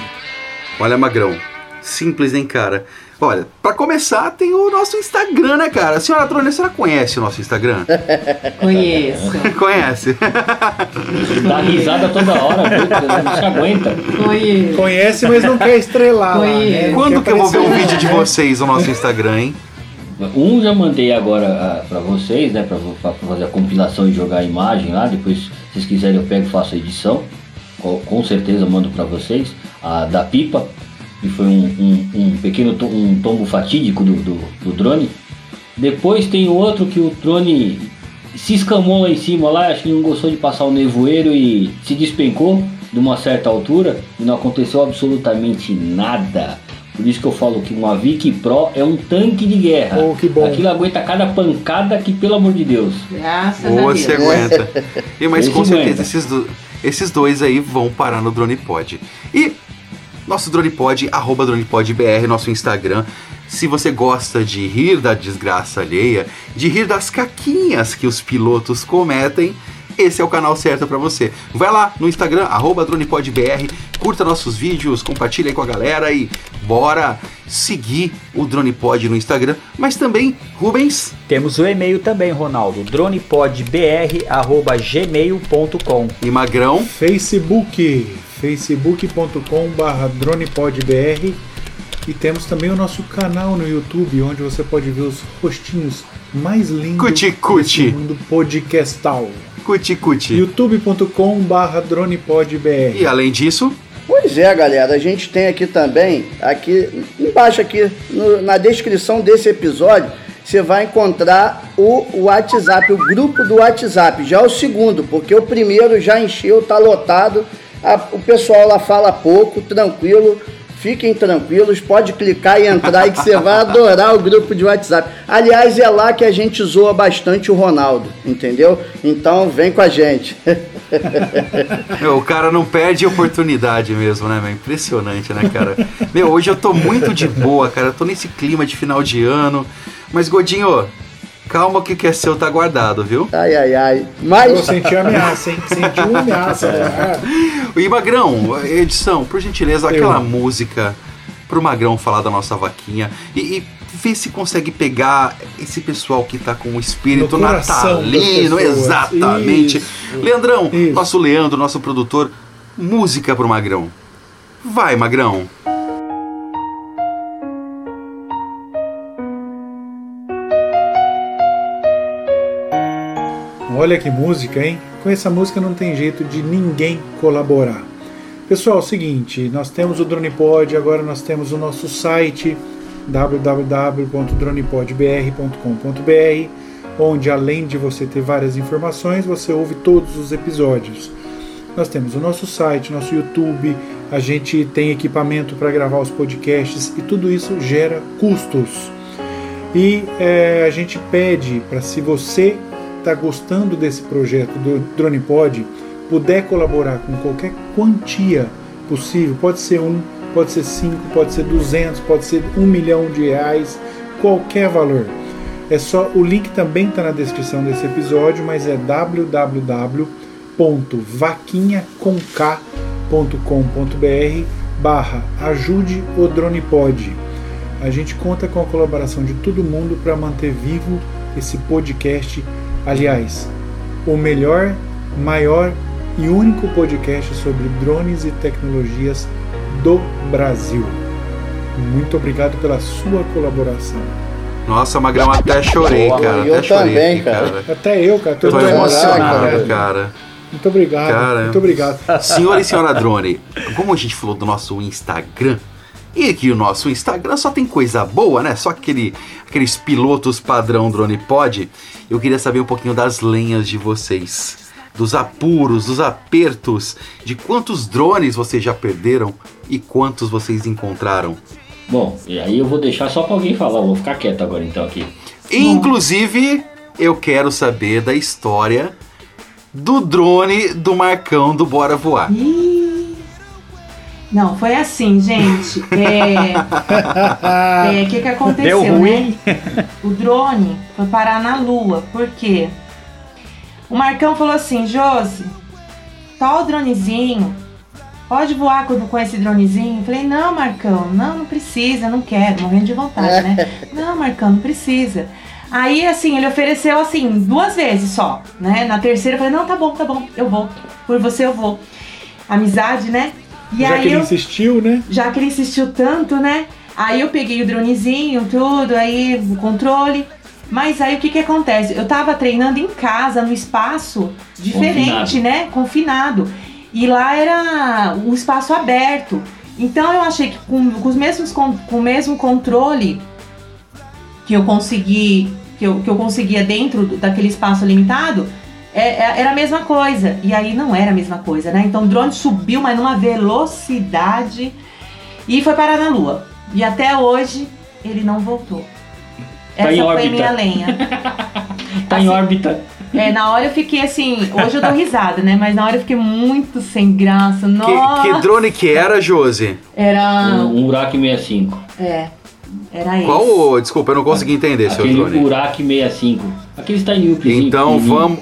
Olha, Magrão. Simples, hein, cara? Olha, pra começar, tem o nosso Instagram, né, cara? A senhora Drone, a senhora conhece o nosso Instagram? Conheço. conhece? Dá risada toda hora, viu? Não se aguenta. Conheço. Conhece, mas não quer estrelar. lá, né? Não Quando quer que eu vou ver um vídeo de vocês no nosso Instagram, hein? Um já mandei agora ah, pra vocês, né? Pra, pra fazer a compilação e jogar a imagem lá. Depois, se vocês quiserem, eu pego e faço a edição. Com, com certeza mando pra vocês. A da pipa, que foi um, um, um pequeno to- um tombo fatídico do, do, do drone. Depois tem outro que o drone se escamou lá em cima lá, acho que não gostou de passar o nevoeiro e se despencou de uma certa altura e não aconteceu absolutamente nada. Por isso que eu falo que uma Vic Pro é um tanque de guerra. Oh, que bom. Aquilo aguenta cada pancada que, pelo amor de Deus. Graças a Ou Deus. você aguenta. E, mas Esse com certeza aguenta. esses, do- esses dois aí vão parar no DronePod. E nosso DronePod, arroba DronePodBR, nosso Instagram. Se você gosta de rir da desgraça alheia, de rir das caquinhas que os pilotos cometem, esse é o canal certo pra você. Vai lá no Instagram, arroba DronePodBR, curta nossos vídeos, compartilha aí com a galera e bora seguir o DronePod no Instagram. Mas também, Rubens, Temos o e-mail também, Ronaldo. dronepodbr.gmail.com e Magrão. Facebook, facebook.com.br dronepodbr e temos também o nosso canal no YouTube, onde você pode ver os rostinhos mais lindos Cuti, cuti. desse mundo podcastal. Cuti Cuti. youtube.com.br dronepodbr. E além disso, Pois é, galera, a gente tem aqui também, aqui embaixo aqui no- na descrição desse episódio, você vai encontrar o WhatsApp, o grupo do WhatsApp. Já é o segundo, porque o primeiro já encheu, tá lotado. A- o pessoal lá fala pouco, tranquilo. Fiquem tranquilos, pode clicar e entrar aí que você vai adorar o grupo de WhatsApp. Aliás, é lá que a gente zoa bastante o Ronaldo, entendeu? Então vem com a gente. meu, o cara não perde oportunidade mesmo, né, meu? Impressionante, né, cara? Meu, hoje eu tô muito de boa, cara. Eu tô nesse clima de final de ano. Mas, Godinho, calma que o que é seu tá guardado, viu? Ai, ai, ai. Eu Mas senti ameaça, hein? Senti uma ameaça. né? E Magrão, edição, por gentileza, aquela música pro Magrão falar da nossa vaquinha e, e ver se consegue pegar esse pessoal que tá com o espírito natalino, exatamente. Isso. Leandrão, Isso. nosso Leandro, nosso produtor, música pro Magrão. Vai, Magrão. Olha que música, hein? Com essa música não tem jeito de ninguém colaborar. Pessoal, é o seguinte, nós temos o DronePod, agora nós temos o nosso site www.dronepodbr.com.br, onde além de você ter várias informações, você ouve todos os episódios. Nós temos o nosso site, nosso YouTube, a gente tem equipamento para gravar os podcasts e tudo isso gera custos. E é, a gente pede para se você está gostando desse projeto do DronePod, puder colaborar com qualquer quantia possível, pode ser um, pode ser cinco, pode ser duzentos, pode ser um milhão de reais, qualquer valor. É só o link também está na descrição desse episódio, mas é www.vaquinhacomk.com.br barra ajude o DronePod. A gente conta com a colaboração de todo mundo para manter vivo esse podcast. Aliás, o melhor, maior e único podcast sobre drones e tecnologias do Brasil. Muito obrigado pela sua colaboração. Nossa, Magrão, até chorei, Boa, cara. eu Até chorei também, aqui, cara. Até eu, cara. Tô, Tô tô emocionado, cara. cara. Muito obrigado. Cara. Muito obrigado. Senhor e senhora Drone, como a gente falou do nosso Instagram, e que o nosso Instagram só tem coisa boa, né? Só aquele, aqueles pilotos padrão Drone Pod. Eu queria saber um pouquinho das lenhas de vocês. dos apuros, dos apertos, de quantos drones vocês já perderam e quantos vocês encontraram. Bom, e aí eu vou deixar só pra alguém falar, eu vou ficar quieto agora então aqui. Inclusive, eu quero saber da história do drone do Marcão do Bora Voar. Ih. Não, foi assim, gente. É. O que, que aconteceu, Deu ruim. né? O drone foi parar na lua. Por quê? O Marcão falou assim, Josi, tá o dronezinho. Pode voar com, com esse dronezinho? Eu falei, não, Marcão, não, não precisa, não quero, morrendo de vontade, né? Não, Marcão, não precisa. Aí, assim, ele ofereceu, assim, duas vezes só, né? Na terceira, eu falei, não, tá bom, tá bom, eu vou. Por você, eu vou. Amizade, né? E Já aí que ele eu insistiu, né? já que ele insistiu tanto, né? Aí eu peguei o dronezinho, tudo, aí o controle. Mas aí o que que acontece? Eu tava treinando em casa, no espaço diferente, Confinado. né? Confinado. E lá era um espaço aberto. Então eu achei que com, com os mesmos con- com o mesmo controle que eu consegui que eu, que eu conseguia dentro daquele espaço limitado é- é- era a mesma coisa. E aí não era a mesma coisa né? Então o drone subiu mas numa velocidade e foi parar na lua. E até hoje ele não voltou. Tá essa em foi minha lenha. Tá em órbita. é, na hora eu fiquei assim hoje eu dou risada né? Mas na hora eu fiquei muito sem graça. Nossa Que, que drone que era, Josi? era Um, um Urak 65. é era esse. Qual o... Desculpa, eu não consegui entender, seu Aquele drone. Urak 65. Aquele Tiny Upzinho Então vamos,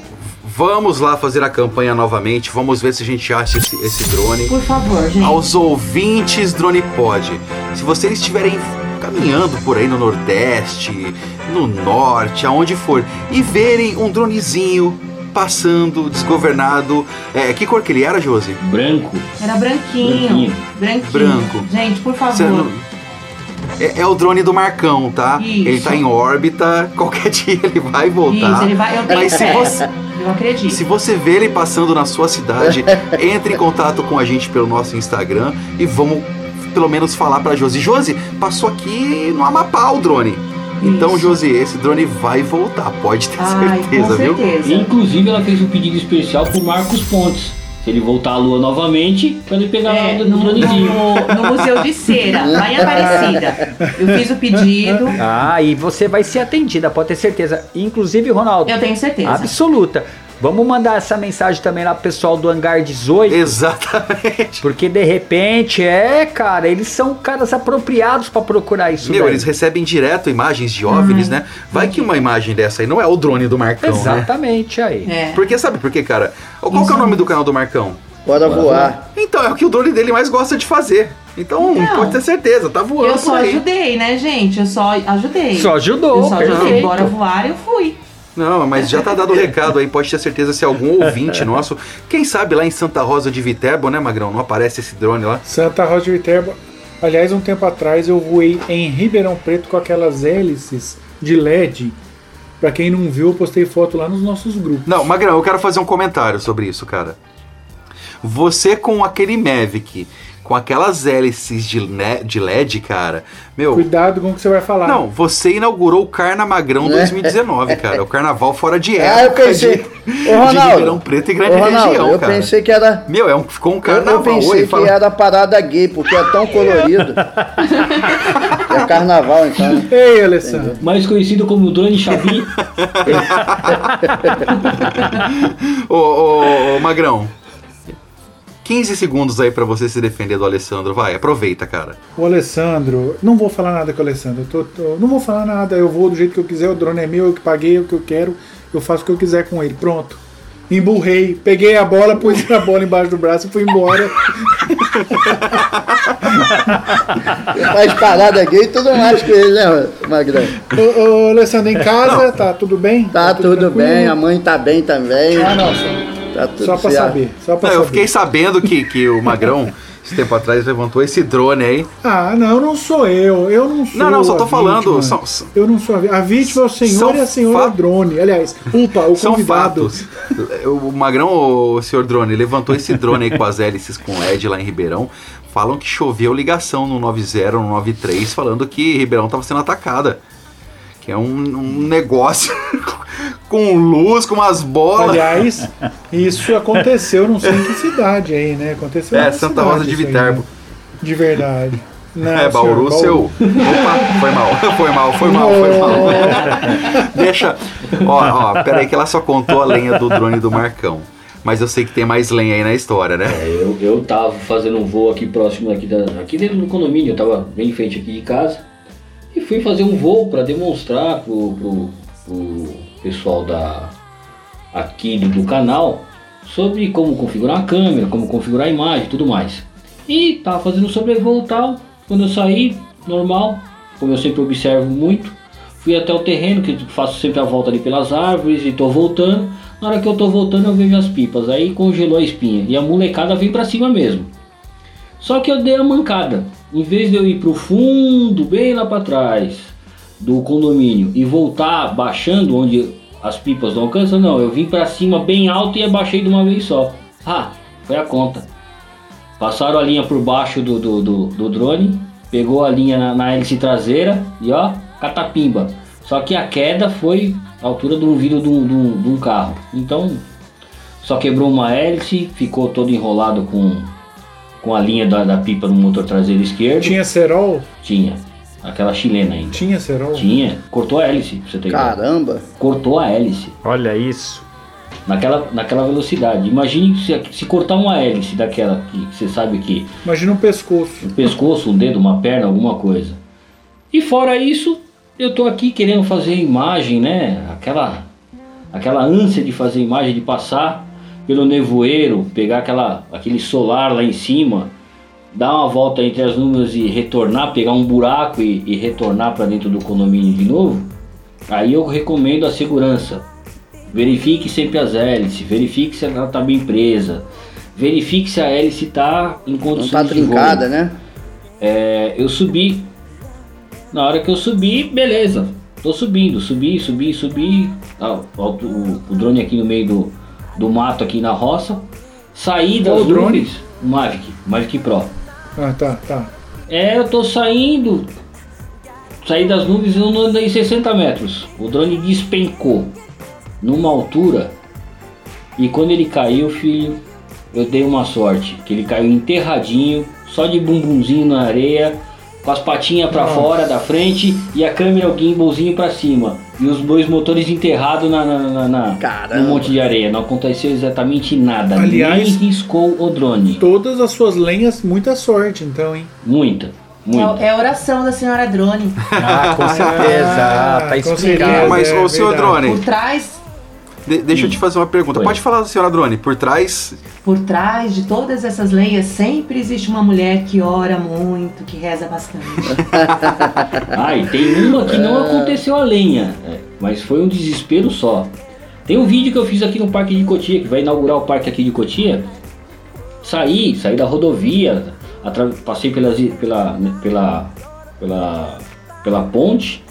vamos lá fazer a campanha novamente. Vamos ver se a gente acha esse, esse drone. por favor gente Aos ouvintes Drone Pod, se vocês estiverem caminhando por aí no Nordeste, no Norte, aonde for, e verem um dronezinho passando, desgovernado. É, que cor que ele era, Josi? Branco. Era branquinho. Branquinho. Branquinho. Branco. Gente, por favor. É, é o drone do Marcão, tá? Isso. Ele tá em órbita, qualquer dia ele vai voltar. Isso, ele vai. Eu tenho Mas se você, Eu acredito. Se você vê ele passando na sua cidade, entre em contato com a gente pelo nosso Instagram e vamos pelo menos falar pra Josi. Josi, passou aqui no Amapá o drone. Então, Isso. Josi, esse drone vai voltar, pode ter Ai, certeza, com viu? certeza. Inclusive, ela fez um pedido especial pro Marcos Pontes. Se ele voltar à lua novamente, pra ele pegar É, o no, dronezinho. no, no Museu de Cera, lá em Aparecida. Eu fiz o pedido. Ah, e você vai ser atendida, pode ter certeza. Inclusive, Ronaldo, Eu tenho certeza. absoluta. Vamos mandar essa mensagem também lá pro pessoal do Hangar 18. Exatamente. Porque de repente, é, cara, eles são caras apropriados pra procurar isso Meu, daí. eles recebem direto imagens de OVNIs, né? Vai que uma imagem dessa aí não é o drone do Marcão, né? Exatamente aí. É. Porque sabe por quê, cara? Qual que é o nome do canal do Marcão? Bora voar. Então, é o que o drone dele mais gosta de fazer. Então, Não. pode ter certeza, tá voando Eu só ajudei, né, gente? Eu só ajudei. Só ajudou, Eu só ajudei. perfeito. Bora voar, eu fui. Não, mas já tá dado o recado aí, pode ter certeza se algum ouvinte nosso, quem sabe lá em Santa Rosa de Viterbo, né, Magrão? Não aparece esse drone lá? Santa Rosa de Viterbo. Aliás, um tempo atrás eu voei em Ribeirão Preto com aquelas hélices de LED. Pra quem não viu, eu postei foto lá nos nossos grupos. Não, Magrão, eu quero fazer um comentário sobre isso, cara. Você com aquele Mavic, com aquelas hélices de, de LED, cara, meu. Cuidado com o que você vai falar. Não, você inaugurou o Carna Magrão 2019, cara. O carnaval fora de época. Ah, eu pensei. de, Ô, de Ribeirão Ronaldo. Preto e Ô, grande Ronaldo, região, eu cara. pensei que era. Meu, é um, ficou um Eu, carnaval. eu pensei Oi, que fala- era parada gay, porque é tão colorido. é carnaval, então. Ei, Alessandro. Mais conhecido como drone Xabi. ô, ô, ô, Magrão. 15 segundos aí pra você se defender do Alessandro. Vai, aproveita, cara. O Alessandro, não vou falar nada com o Alessandro. eu tô- tô- não vou falar nada. Eu vou do jeito que eu quiser. O drone é meu, eu que paguei, o que eu quero. Eu faço o que eu quiser com ele. Pronto. Emburrei, peguei a bola, pus a bola embaixo do braço e fui embora. Faz parada gay e tudo mais com ele, né, Magrão? ô, ô, Alessandro, em casa, tá tudo bem? Tá tudo tranquilo? bem, a mãe tá bem também. Ah, nossa. Tá tudo Só pra certo. saber. Só pra Não, eu saber. fiquei sabendo que, que o Magrão, esse tempo atrás, levantou esse drone aí. Ah, não, não sou eu. Eu não sou. Não, não, só tô falando. São, são- Eu não sou a vítima. A vítima é o senhor São e a senhora drone. Aliás, upa, o são convidado. fatos. O Magrão, o senhor drone, levantou esse drone aí com as hélices com LED lá em Ribeirão. Falam que choveu ligação no 90, no 93, falando que Ribeirão tava sendo atacada. Que é um, um negócio com luz, com umas bolas. Aliás, isso aconteceu, não sei em que cidade aí, né? Aconteceu É, Santa cidade Rosa de Viterbo. né? De verdade. Não, É, Bauru, senhor, seu. Opa, foi mal, foi mal, foi mal, foi mal. Deixa. Ó, ó, peraí que ela só contou a lenha do drone do Marcão. Mas eu sei que tem mais lenha aí na história, né? É, eu, eu tava fazendo um voo aqui próximo aqui, da, aqui dentro do condomínio, eu tava bem em frente aqui de casa. E fui fazer um voo para demonstrar pro, pro, pro pessoal da, aqui do, do canal sobre como configurar a câmera, como configurar a imagem tudo mais. E tava fazendo sobrevoo tal. Quando eu saí, normal, como eu sempre observo muito, fui até o terreno, que faço sempre a volta ali pelas árvores e tô voltando. Na hora que eu tô voltando eu vejo as pipas, aí congelou a espinha e a molecada vem pra cima mesmo. Só que eu dei a mancada. Em vez de eu ir pro fundo, bem lá pra trás do condomínio e voltar baixando onde as pipas não alcançam, não. Eu vim pra cima bem alto e abaixei de uma vez só. Ah, foi a conta. Passaram a linha por baixo do, do, do, do drone, pegou a linha na, na hélice traseira e ó, catapimba. Só que a queda foi a altura de um vidro de um, de um- de um carro. Então, só quebrou uma hélice, ficou todo enrolado com, com a linha da, da pipa no motor traseiro esquerdo. Tinha cerol? Tinha. Aquela chilena ainda. Tinha cerol? Tinha. Cortou a hélice, pra você ter ideia. Caramba! Cortou a hélice. Olha isso. Naquela, naquela velocidade. Imagine se, se cortar uma hélice daquela que você sabe que Imagina um pescoço. um pescoço, um dedo, uma perna, alguma coisa. E fora isso, eu tô aqui querendo fazer imagem, né? Aquela aquela ânsia de fazer imagem, de passar pelo nevoeiro, pegar aquela aquele solar lá em cima, dar uma volta entre as nuvens e retornar, pegar um buraco e, e retornar para dentro do condomínio de novo. Aí eu recomendo a segurança. Verifique sempre as hélices, verifique se ela está bem presa, verifique se a hélice está em Não condições tá de voo. trincada, né? É, eu subi. Na hora que eu subi, beleza. Tô subindo, subi, subi, subi. Ah, o, o- o drone aqui no meio do, do mato aqui na roça. Saí das Qual o drone? nuvens. O Mavic, Mavic Pro. Ah, tá, tá. É, eu tô saindo. Saí das nuvens e não andei 60 metros. O drone despencou numa altura. E quando ele caiu, filho, eu dei uma sorte. Que ele caiu enterradinho, só de bumbumzinho na areia, com as patinhas pra Nossa. fora da frente e a câmera, o gimbalzinho pra cima. E os dois motores enterrados na, na, na, na- no monte de areia. Não aconteceu exatamente nada. Aliás- Nem riscou o drone. Todas as suas lenhas, muita sorte, então, hein? Muita, muita. É, é a oração da senhora Drone. Ah, com certeza. Ah, tá com explicado. certeza. Mas, é ô senhor verdade. Drone, Por trás, de- deixa eu te fazer uma pergunta. Oi. Pode falar, senhora Drone, por trás. por trás de todas essas lenhas, sempre existe uma mulher que ora muito, que reza bastante. Ah, e tem uma que não aconteceu a lenha, é, mas foi um desespero só. Tem um vídeo que eu fiz aqui no Parque de Cotia, que vai inaugurar o parque aqui de Cotia. Saí, saí da rodovia, passei pelas, pela, pela, pela, pela ponte,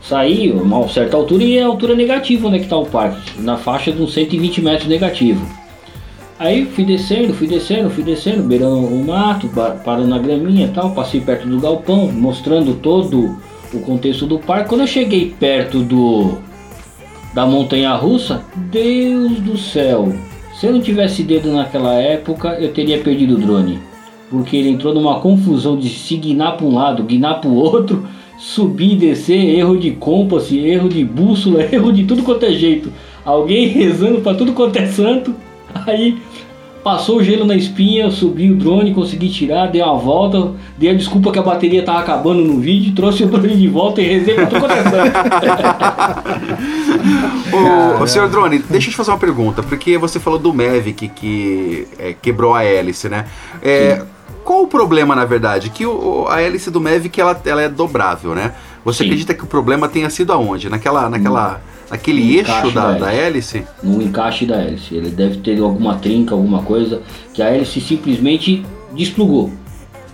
saí a uma certa altura e é a altura negativa onde é que está o parque, na faixa de uns 120 metros negativo. Aí fui descendo, fui descendo, fui descendo, beirando o mato, parando na graminha e tal, passei perto do galpão, mostrando todo o contexto do parque. Quando eu cheguei perto do da montanha russa, Deus do céu! Se eu não tivesse dedo naquela época, eu teria perdido o drone. Porque ele entrou numa confusão de se guinar para um lado, guinar para o outro, subir e descer, erro de compass, erro de bússola, erro de tudo quanto é jeito. Alguém rezando para tudo quanto é santo. Aí passou o gelo na espinha, subi o drone, consegui tirar, dei uma volta, dei a desculpa que a bateria tava acabando no vídeo, trouxe o drone de volta e rezei pra tudo quanto é santo. Ô, senhor Drone, deixa eu te fazer uma pergunta, porque você falou do Mavic que é, quebrou a hélice, né? É, qual o problema, na verdade? Que o- a hélice do Mavic ela, ela é dobrável, né? Você Sim. acredita que o problema tenha sido aonde? Naquela, naquela, naquele No eixo encaixe da, da da hélice? no encaixe da hélice. Ele deve ter alguma trinca, alguma coisa, que a hélice simplesmente desplugou.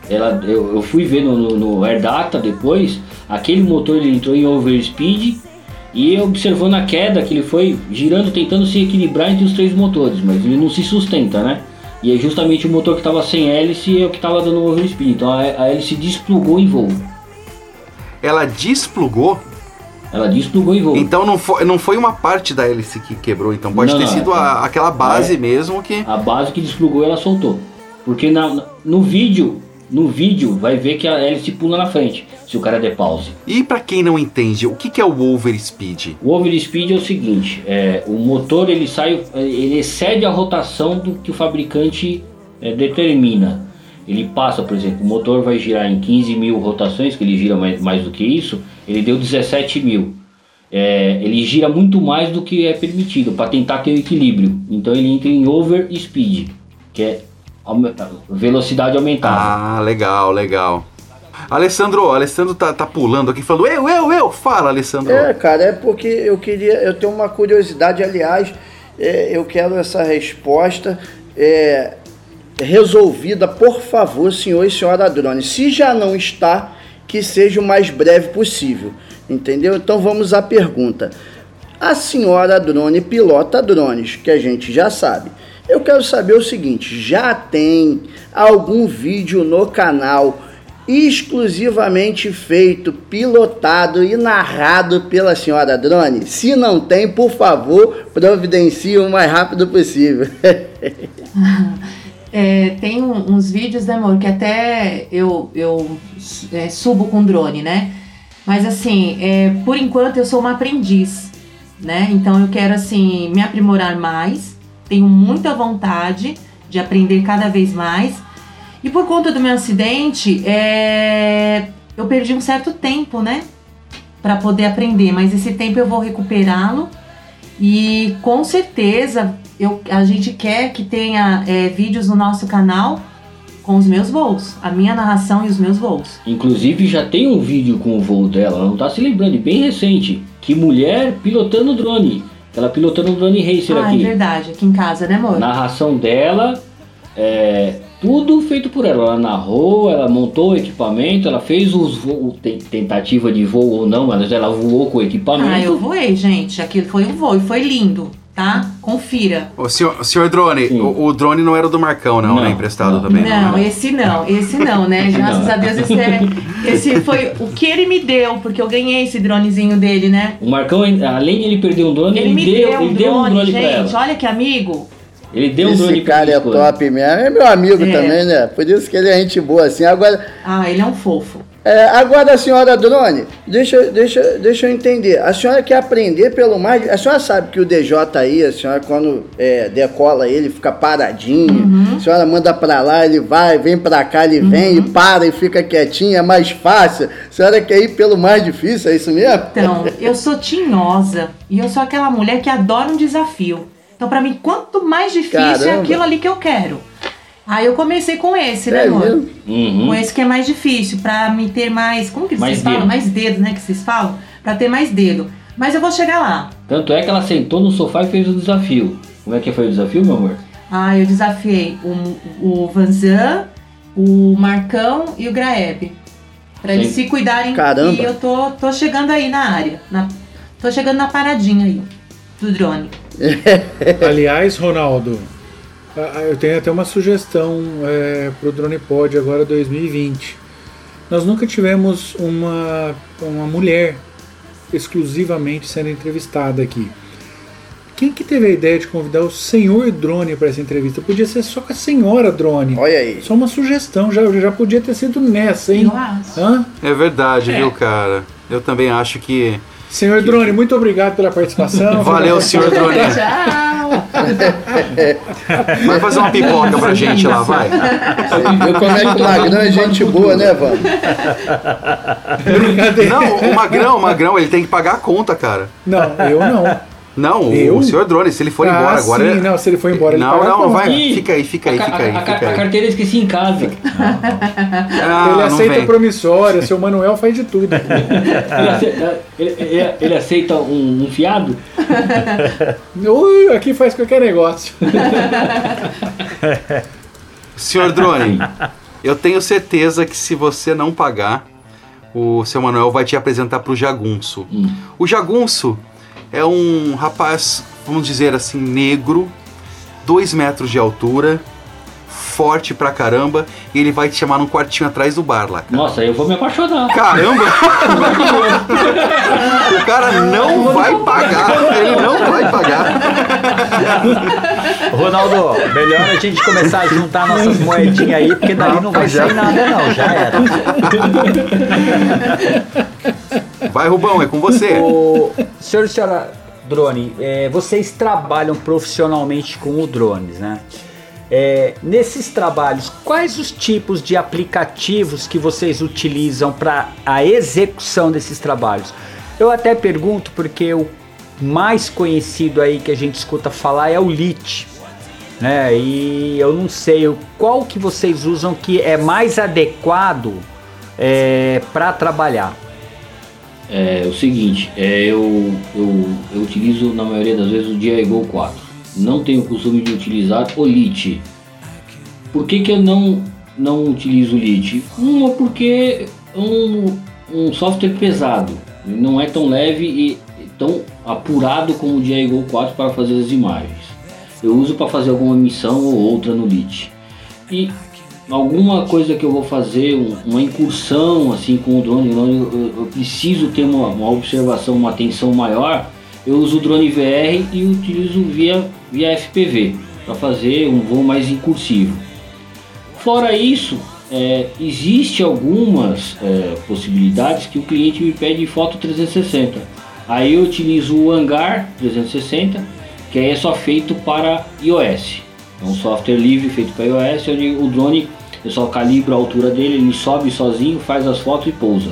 Ela, eu, eu fui ver no, no, no AirData depois, aquele motor ele entrou em overspeed e observando a queda que ele foi girando, tentando se equilibrar entre os três motores, mas ele não se sustenta, né? E é justamente o motor que estava sem hélice é o que estava dando overspeed. Então a, a hélice desplugou em voo. Ela desplugou? Ela desplugou e voou. Então não foi, não foi uma parte da hélice que quebrou, então pode Não, ter não, sido é- a- aquela base é. mesmo que. A base que desplugou ela soltou. Porque na- no vídeo, no vídeo vai ver que a hélice pula na frente, se o cara der pause. E pra quem não entende, o que, que é o overspeed? O overspeed é o seguinte, é, o motor ele sai, ele excede a rotação do que o fabricante é, determina. Ele passa, por exemplo, o motor vai girar em 15 mil rotações, que ele gira mais, mais do que isso, ele deu 17 mil. É, ele gira muito mais do que é permitido para tentar ter o equilíbrio. Então ele entra em overspeed, que é velocidade aumentada. Ah, legal, legal. Alessandro, Alessandro tá, tá pulando aqui falando, eu, eu, eu. Fala, Alessandro. É, cara, é porque eu queria. Eu tenho uma curiosidade, aliás, é, eu quero essa resposta é, resolvida, por favor, senhor e senhora Drone. Se já não está, que seja o mais breve possível. Entendeu? Então vamos à pergunta. A senhora drone pilota drones, que a gente já sabe. Eu quero saber o seguinte: já tem algum vídeo no canal exclusivamente feito, pilotado e narrado pela senhora drone? Se não tem, por favor, providencie o mais rápido possível. É, tem uns vídeos, né, amor, que até eu, eu é, subo com drone, né? Mas assim, é, por enquanto eu sou uma aprendiz, né? Então eu quero assim me aprimorar mais. Tenho muita vontade de aprender cada vez mais. E por conta do meu acidente, é, eu perdi um certo tempo, né? Para poder aprender. Mas esse tempo eu vou recuperá-lo. E com certeza eu, a gente quer que tenha é, vídeos no nosso canal com os meus voos, a minha narração e os meus voos. Inclusive já tem um vídeo com o voo dela, ela não tá se lembrando, bem recente. Que mulher pilotando drone. Ela pilotando um drone racer ah, é aqui. verdade, aqui em casa, né, amor? Narração dela, é, tudo feito por ela. Ela narrou, ela montou o equipamento, ela fez os voos, tentativa de voo ou não, mas ela voou com o equipamento. Ah, eu voei, gente. Aquilo foi um voo e foi lindo, tá? Confira. O senhor, senhor drone, o, o drone não era do Marcão, não, Não, né? Emprestado não. também. Não, né? esse não, esse não, né? Graças Não. a Deus esse, é, esse foi o que ele me deu, porque eu ganhei esse dronezinho dele, né? O Marcão, além de ele perder um drone, Ele ele, me deu, deu ele um deu um drone, drone pra gente. Olha que amigo. Ele deu um Esse drone pra cara é top mesmo. É meu amigo É. também, né? Por isso que ele é gente boa assim. Agora, Ah, ele é um fofo. É, agora, a senhora Drone, deixa, deixa, deixa eu entender. A senhora quer aprender pelo mais. A senhora sabe que o DJ aí, a senhora, quando é, decola ele, fica paradinho. A senhora manda pra lá, ele vai, vem pra cá, ele vem e para e fica quietinho, é mais fácil. A senhora quer ir pelo mais difícil, é isso mesmo? Então, eu sou tinhosa e eu sou aquela mulher que adora um desafio. Então, pra mim, quanto mais difícil é Caramba. aquilo ali que eu quero. Aí eu comecei com esse, né, É amor? Uhum. Com esse que é mais difícil, pra me ter mais. Como que Mais vocês falam? dedo. Mais dedo, né? Que vocês falam? Pra ter mais dedo. Mas eu vou chegar lá. Tanto é que ela sentou no sofá e fez o desafio. Como é que foi o desafio, meu amor? Ah, eu desafiei o, o Vanzan, o Marcão e o Graeb. Pra eles Sim. se cuidarem. Caramba. E eu tô, tô chegando aí na área. Na, tô chegando na paradinha aí, do drone. Aliás, Ronaldo, eu tenho até uma sugestão é, para o Drone Pod agora 2020. Nós nunca tivemos uma, uma mulher exclusivamente sendo entrevistada aqui. Quem que teve a ideia de convidar o senhor drone para essa entrevista? Podia ser só com a senhora drone. Olha aí. Só uma sugestão, já, já podia ter sido nessa, hein? Eu acho. Hã? É verdade, viu, cara? Eu também acho que. Senhor drone, muito obrigado pela participação. Valeu, senhor drone. Tchau! Vai fazer uma pipoca pra gente lá, vai. Eu como é que o Magrão é gente boa, né, Vando? Brincadeira. Não, o Magrão, o Magrão, ele tem que pagar a conta, cara. Não, eu não. Não, o, Eu? o senhor drone, se ele for Ah, embora agora. sim, não, se ele for embora, ele Não, a não, vai. Ih, Fica aí, fica aí, a, fica ca- aí, a, ca- fica a aí. carteira eu esqueci em casa. Ah, ele não aceita vem. promissória, seu Manuel faz de tudo. Ele aceita, ele- ele- ele aceita um, um fiado? Ui, aqui faz qualquer negócio. Senhor Drone, eu tenho certeza que se você não pagar, o seu Manuel vai te apresentar pro Jagunço. Hum. O Jagunço é um rapaz, vamos dizer assim, negro, dois metros de altura, forte pra caramba, e ele vai te chamar num quartinho atrás do bar lá. cara. Nossa, eu vou me apaixonar. Caramba! cara não vai pagar. Ele não vai pagar. Ronaldo, melhor a gente começar a juntar nossas moedinhas aí, porque dali não vai sair nada não, já era. Vai, Rubão, é com você. O senhor e senhora drone, é, vocês trabalham profissionalmente com o drones, né? É, nesses trabalhos, quais os tipos de aplicativos que vocês utilizam para a execução desses trabalhos? Eu até pergunto porque o mais conhecido aí que a gente escuta falar é o LIT, né? E eu não sei qual que vocês usam que é mais adequado é, para trabalhar. É o seguinte, é, eu, eu, eu utilizo na maioria das vezes o Diego 4. Não tenho o costume de utilizar o Lite. Por que, que eu não, não utilizo o Lite? Uma porque é um, um software pesado, não é tão leve e tão apurado como o Diego 4 para fazer as imagens. Eu uso para fazer alguma missão ou outra no Lite. E alguma coisa que eu vou fazer, um- uma incursão assim com o drone, eu, eu preciso ter uma, uma observação, uma atenção maior, eu uso o drone VR e utilizo via, via FPV para fazer um voo mais incursivo. Fora isso, é, existe algumas é, possibilidades que o cliente me pede foto 360. Aí eu utilizo o Hangar 360, que aí é só feito para iOS. É um software livre feito para iOS, onde o drone eu só calibro a altura dele, ele sobe sozinho, faz as fotos e pousa.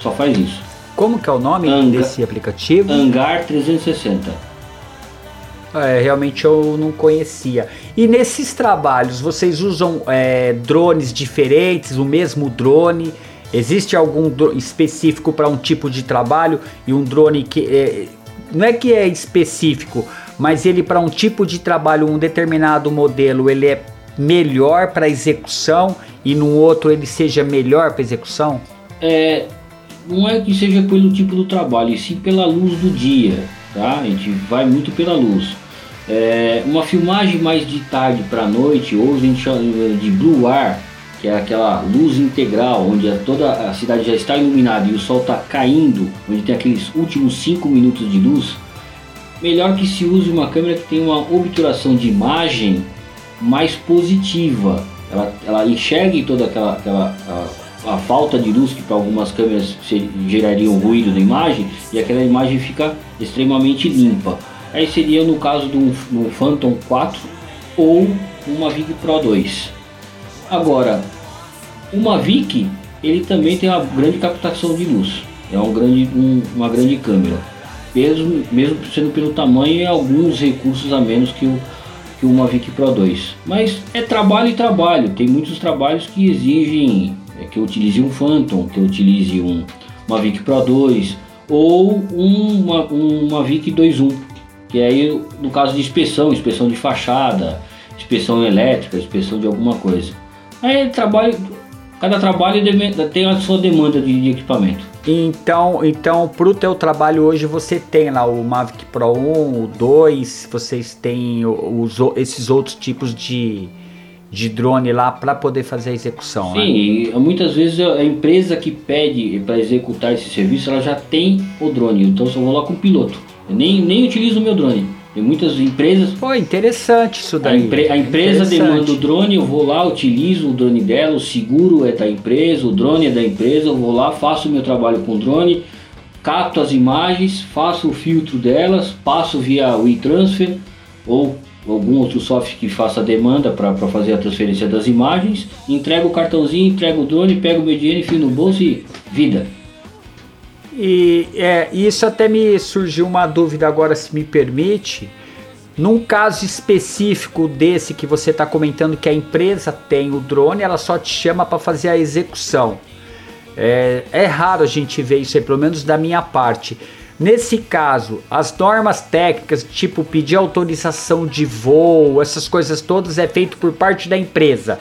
Só faz isso. Como que é o nome Anga- desse aplicativo? Hangar 360. É, realmente eu não conhecia. E nesses trabalhos, vocês usam é, drones diferentes, o mesmo drone? Existe algum específico para um tipo de trabalho e um drone que é, não é que é específico, mas ele para um tipo de trabalho, um determinado modelo, ele é melhor para execução e num outro ele seja melhor para execução? É, não é que seja pelo tipo do trabalho, e sim pela luz do dia, tá? A gente vai muito pela luz. É, uma filmagem mais de tarde para noite, ou a gente chama de blue ar, que é aquela luz integral, onde toda a cidade já está iluminada e o sol está caindo, onde tem aqueles últimos 5 minutos de luz, melhor que se use uma câmera que tem uma obturação de imagem mais positiva. Ela, ela enxergue toda aquela, aquela a, a falta de luz que para algumas câmeras geraria um ruído da imagem e aquela imagem fica extremamente limpa. Aí seria no caso do, do Phantom 4 ou uma Mavic Pro 2. Agora, o Mavic ele também tem uma grande captação de luz. É um grande, um- uma grande câmera. Mesmo, mesmo sendo pelo tamanho e alguns recursos a menos que o, que o Mavic Pro 2. Mas é trabalho e trabalho. Tem muitos trabalhos que exigem é, que eu utilize um Phantom, que eu utilize um Mavic Pro 2 ou um, uma, um Mavic 2.1. Que aí no caso de inspeção, inspeção de fachada, inspeção elétrica, inspeção de alguma coisa. Aí trabalho, cada trabalho tem a sua demanda de, de equipamento. Então, então pro teu trabalho hoje você tem lá o Mavic Pro 1, o 2, vocês têm o- os, o- esses outros tipos de, de drone lá para poder fazer a execução, né? Sim, e muitas vezes a empresa que pede para executar esse serviço, ela já tem o drone, então só vou lá com o piloto. Eu nem, nem utilizo o meu drone. Tem muitas empresas. Pô, interessante isso A, daí. empre- a empresa demanda o drone, eu vou lá, utilizo o drone dela, o seguro é da empresa, o drone é da empresa, eu vou lá, faço o meu trabalho com o drone, capto as imagens, faço o filtro delas, passo via WeTransfer ou algum outro software que faça a demanda para fazer a transferência das imagens, entrego o cartãozinho, entrego o drone, pego o meu dinheiro, enfio no bolso e vida. E é, isso até me surgiu uma dúvida agora, se me permite. Num caso específico desse que você está comentando que a empresa tem o drone, ela só te chama para fazer a execução. É, é raro a gente ver isso aí, pelo menos da minha parte. Nesse caso, as normas técnicas, tipo pedir autorização de voo, essas coisas todas, é feito por parte da empresa.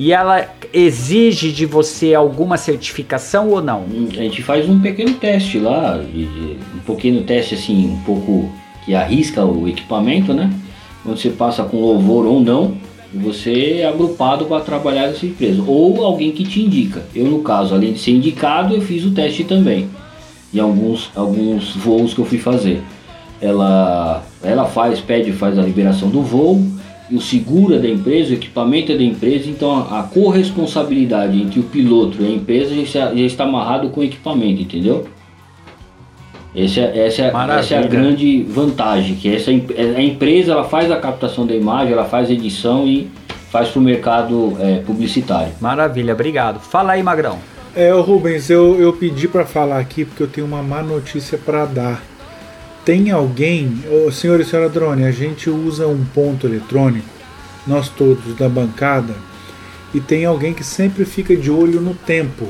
E ela exige de você alguma certificação ou não? A gente faz um pequeno teste lá, um pequeno teste assim, um pouco que arrisca o equipamento, né? Onde você passa com louvor ou não, você é agrupado para trabalhar nessa empresa. Ou alguém que te indica. Eu, no caso, além de ser indicado, eu fiz o teste também. em alguns, alguns voos que eu fui fazer. Ela, ela faz, pede, faz a liberação do voo, o seguro é da empresa, o equipamento é da empresa, então a, a corresponsabilidade entre o piloto e a empresa já, está- já está amarrado com o equipamento, entendeu? Essa, é- essa, é- essa é a grande vantagem, que essa em- a empresa ela faz a captação da imagem, ela faz a edição e faz para o mercado é, publicitário. Maravilha, obrigado. Fala aí, Magrão. É, Rubens, eu, eu pedi pra falar aqui porque eu tenho uma má notícia pra dar. Tem alguém, ô, senhor e senhora Drone, a gente usa um ponto eletrônico, nós todos da bancada, e tem alguém que sempre fica de olho no tempo.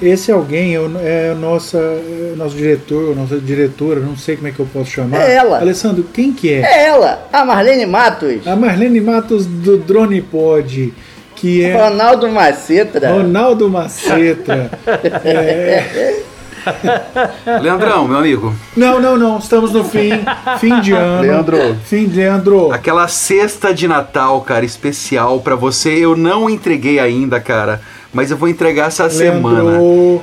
Esse alguém é é a nossa, é o nosso diretor, nossa diretora, não sei como é que eu posso chamar. É ela. Alessandro, quem que é? É ela, a Marlene Matos. A Marlene Matos do Drone Pod, que é Ronaldo Macetra. Ronaldo Macetra. É, Leandrão, meu amigo, Não, não, não. Estamos no fim. Fim de ano. Leandro. Fim de Leandro. aquela cesta de Natal, cara, especial pra você, eu não entreguei ainda, cara. Mas eu vou entregar essa semana.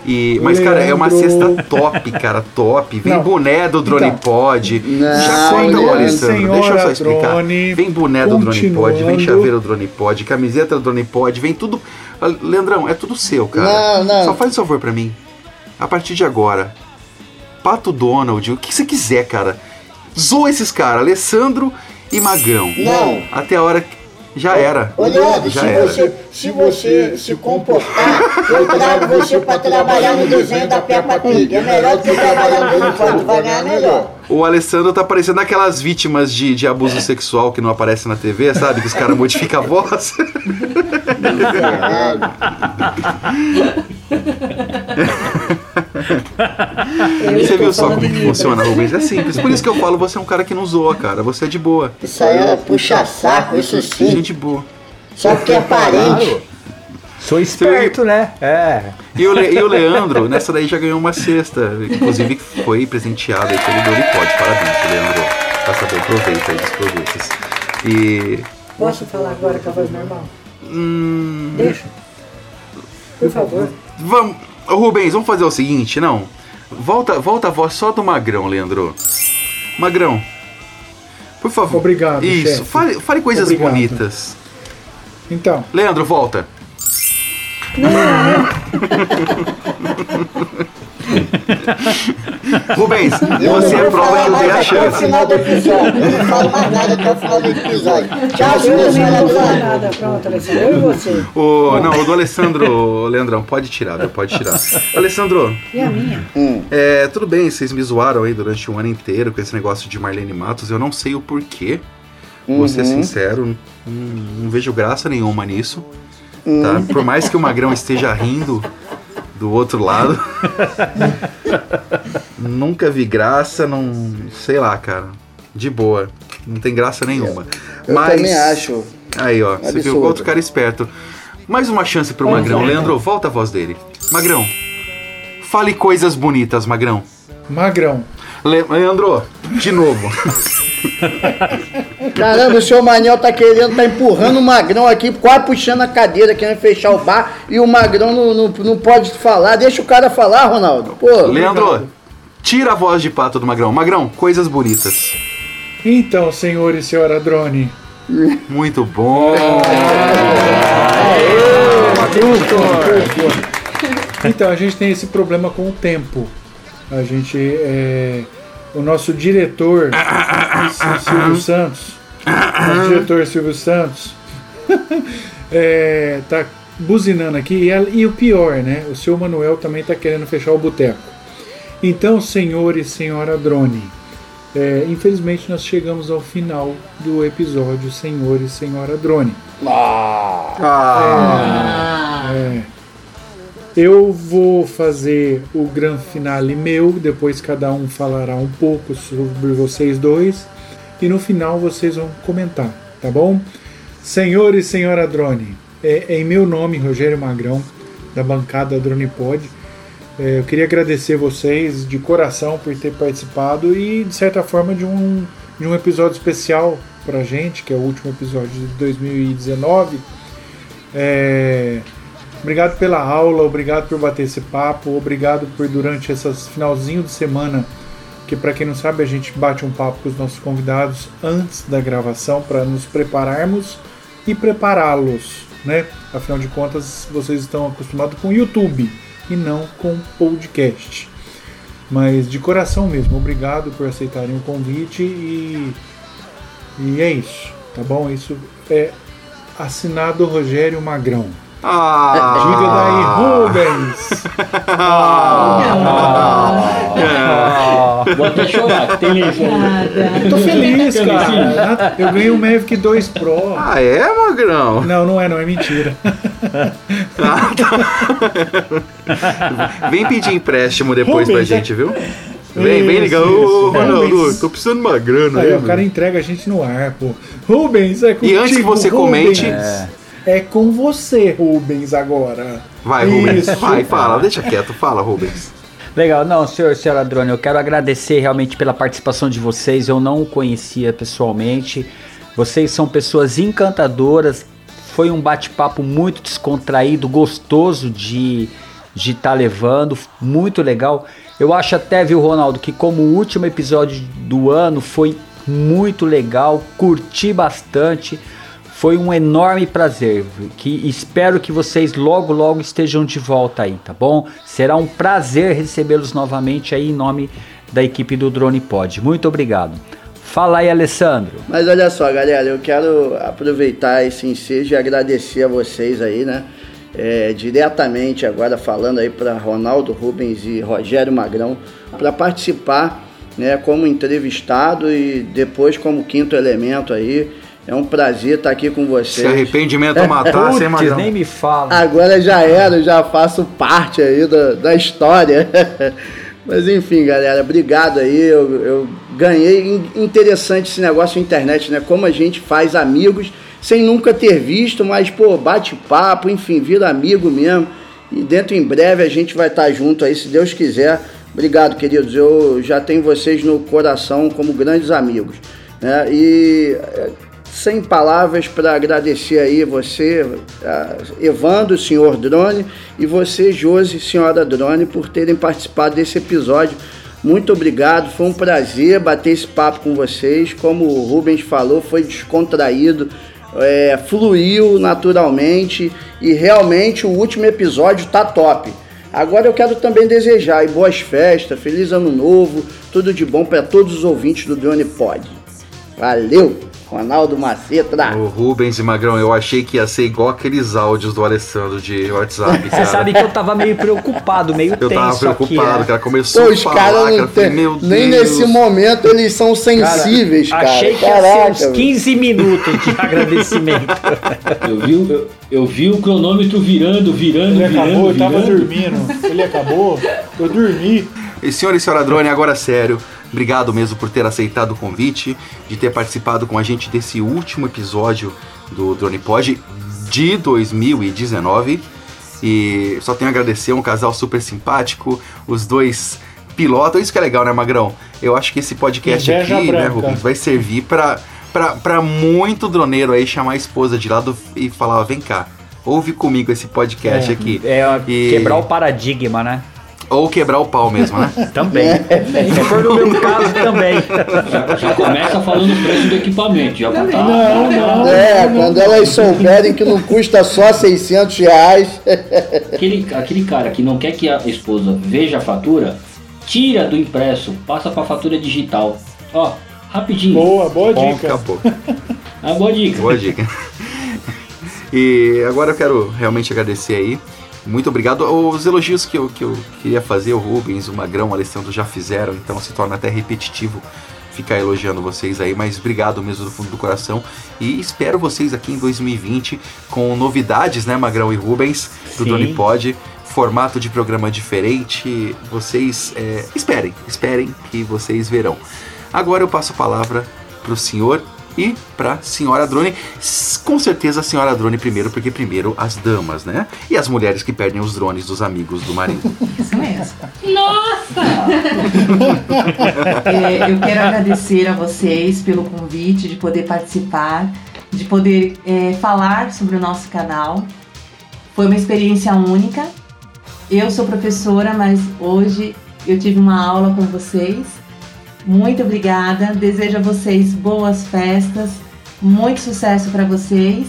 E, mas, cara, é uma Leandro. cesta top, cara, top. Vem Não. boné do Drone Então. Pod. Não, Já conta, Leandro. Alessandro. Deixa eu só explicar. Drone, vem boné do Drone Pod, vem chaveiro do Drone Pod, camiseta do Drone Pod, vem tudo. Ah, Leandrão, é tudo seu, cara. Não, não. Só faz um favor pra mim. A partir de agora, Pato Donald, o que você quiser, cara. Zoa esses caras, Alessandro e Magrão. Não. Até a hora que. Já era. Leandro, Já se era. você, se você se comportar, eu trago você pra trabalhar no desenho da Peppa Pig. É melhor do que trabalhar no tu vai ganhar melhor. O Alessandro tá parecendo aquelas vítimas de, de abuso sexual que não aparecem na TV, sabe? Que os caras modificam a voz. Você viu só como que funciona, Rubens? É simples. Por isso que eu falo, você é um cara que não zoa, cara. Você é de boa. Isso aí é puxa-saco, isso sim. Gente boa. Só porque é parente. Sou esperto, né? É. E o, Le- e o Leandro, nessa daí já ganhou uma cesta. Inclusive foi presenteado aí pelo Doripod. Parabéns, Leandro. Passa bem, aproveita aí dos produtos. E. Posso falar agora com a voz normal? Hum, Deixa. Por favor. Vamos. Ô, Rubens, vamos fazer o seguinte, não? Volta, volta a voz só do Magrão, Leandro. Magrão. Por favor. Obrigado, Isso, chefe. fale, fale coisas Obrigado. bonitas. Então, Leandro, volta. Rubens, você é prova que eu dei a Até o chance. final do episódio. Eu não falo mais nada até o final do episódio. Tchau, nada, pronto, Alessandro. Eu e você. O, não, o do Alessandro, Leandrão, pode tirar, viu? pode tirar. Alessandro, E a minha? é, tudo bem, vocês me zoaram aí durante um ano inteiro com esse negócio de Marlene Matos, eu não sei o porquê, vou ser sincero, não, não vejo graça nenhuma nisso, tá? Por mais que o Magrão esteja rindo do outro lado, nunca vi graça, não, sei lá, cara, de boa, não tem graça nenhuma. Eu Mas, também acho. Aí, ó, você viu Absurdo. outro cara esperto. Mais uma chance pro Magrão. Leandro, volta a voz dele. Magrão, fale coisas bonitas, Magrão. Magrão. Le- Leandro, de novo. Caramba, o seu Manel tá querendo, tá empurrando o Magrão aqui, quase puxando a cadeira, querendo fechar o bar, e o Magrão não, não, não pode falar. Deixa o cara falar, Ronaldo. Pô, Leandro, tira a voz de pato do Magrão. Magrão, coisas bonitas. Então, senhor e senhora Drone. Muito bom. Então, a gente tem esse problema com o tempo. A gente. é, o nosso diretor, Silvio Santos, nosso diretor Silvio Santos, é, tá buzinando aqui. E, e o pior, né? O seu Manuel também tá querendo fechar o boteco. Então, senhor e senhora Drone, é, infelizmente nós chegamos ao final do episódio Senhor e Senhora Drone. Ah, É. Eu vou fazer o grande finale meu, depois cada um falará um pouco sobre vocês dois e no final vocês vão comentar, tá bom? Senhor e senhora Drone, é, é em meu nome, Rogério Magrão, da bancada Drone Pod. É, eu queria agradecer vocês de coração por ter participado e, de certa forma, de um, de um episódio especial pra gente, que é o último episódio de 2019. É, Obrigado pela aula, obrigado por bater esse papo, obrigado por durante essas finalzinho de semana, que para quem não sabe a gente bate um papo com os nossos convidados antes da gravação para nos prepararmos e prepará-los, né? Afinal de contas, vocês estão acostumados com YouTube e não com podcast. Mas de coração mesmo, obrigado por aceitarem o convite e e é isso, tá bom? Isso é assinado Rogério Magrão. Ah. Diga daí, Rubens! Ah. Vou até chorar, que tem lenço aí. Tô feliz, cara. Eu ganhei o Mavic 2 Pro. Ah, é, Magrão? Não, não é, não, é mentira. Vem pedir empréstimo depois Rubens, pra é- gente, viu? Vem, vem ligar. Isso, Ô, isso. Ronaldo, tô precisando de uma grana Aí, aí. o cara entrega a gente no ar, pô. Rubens, é contigo, E antes que você Rubens. comente- É. É com você, Rubens, agora. Vai, Rubens. Isso. Vai, fala, deixa quieto, fala, Rubens. Legal, não, senhor, senhora Drone, eu quero agradecer realmente pela participação de vocês. Eu não o conhecia pessoalmente. Vocês são pessoas encantadoras. Foi um bate-papo muito descontraído, gostoso de de estar levando, muito legal. Eu acho até, viu, Ronaldo, que como o último episódio do ano foi muito legal, curti bastante. Foi um enorme prazer, que espero que vocês logo logo estejam de volta aí, tá bom? Será um prazer recebê-los novamente aí em nome da equipe do Drone Pod. Muito obrigado. Fala aí, Alessandro. Mas olha só, galera, eu quero aproveitar esse ensejo e agradecer a vocês aí, né? É, diretamente agora falando aí para Ronaldo Rubens e Rogério Magrão para participar, né, como entrevistado e depois como quinto elemento aí. É um prazer estar aqui com vocês. Se arrependimento hein, Putz, Magrão? nem me fala. Agora já era, já faço parte aí da, da história. Mas enfim, galera, obrigado aí. Eu, eu ganhei in- interessante esse negócio na internet, né? Como a gente faz amigos sem nunca ter visto, mas, pô, bate papo, enfim, vira amigo mesmo. E dentro em breve a gente vai estar junto aí, se Deus quiser. Obrigado, queridos. Eu já tenho vocês no coração como grandes amigos. Né? E sem palavras para agradecer aí você, Evandro, senhor Drone, e você, Josi, senhora Drone, por terem participado desse episódio. Muito obrigado, foi um prazer bater esse papo com vocês. Como o Rubens falou, foi descontraído, é, fluiu naturalmente e realmente o último episódio tá top. Agora eu quero também desejar boas festas, feliz ano novo, tudo de bom para todos os ouvintes do Drone Pod. Valeu, Ronaldo Maceta. O Rubens e Magrão, eu achei que ia ser igual aqueles áudios do Alessandro de WhatsApp, Você cara. sabe que eu tava meio preocupado, meio Eu tenso tava preocupado, aqui, né? cara. Começou Pô, a os falar, caras cara. não eu falei, tem. meu Nem Deus. nesse momento eles são sensíveis, cara. Achei que Caraca, ia ser uns velho. 15 minutos de agradecimento. Eu vi, o- eu, eu vi o cronômetro virando, virando, Ele virando, acabou, eu tava virando. dormindo. Ele acabou, eu dormi. E senhor e senhora Drone, agora sério, obrigado mesmo por ter aceitado o convite, de ter participado com a gente desse último episódio do Drone Pod de 2019. E só tenho a agradecer, um casal super simpático, os dois pilotam, isso que é legal, né, Magrão? Eu acho que esse podcast Inveja aqui, né, branca. Rubens, vai servir pra, pra, pra muito droneiro aí chamar a esposa de lado e falar, ó, vem cá, ouve comigo esse podcast aqui. É, E- quebrar o paradigma, né? Ou quebrar o pau mesmo, né? Também. Se for no meu caso, também. Já, já começa falando o preço do equipamento. Já tá, Não, não. É, quando elas souberem que não custa só 600 reais. Aquele, aquele cara que não quer que a esposa veja a fatura, tira do impresso, passa pra fatura digital. Ó, rapidinho. Boa, boa Bom, dica. acabou. Ah, boa dica. Boa dica. E agora eu quero realmente agradecer aí. Muito obrigado. Os elogios que eu, que eu queria fazer, o Rubens, o Magrão, o Alessandro já fizeram, então se torna até repetitivo ficar elogiando vocês aí, mas obrigado mesmo do fundo do coração. E espero vocês aqui em 2020 com novidades, né, Magrão e Rubens, do Sim. Drone Pod. Formato de programa diferente. Vocês é, esperem, esperem que vocês verão. Agora eu passo a palavra pro senhor e pra senhora Drone. Com certeza a senhora Drone primeiro, porque primeiro as damas, né? E as mulheres que perdem os drones dos amigos do marido. Isso mesmo. É, eu quero agradecer a vocês pelo convite de poder participar, de poder é, falar sobre o nosso canal, Foi uma experiência única. Eu sou professora, mas hoje eu tive uma aula com vocês. Muito obrigada. Desejo a vocês boas festas, muito sucesso para vocês.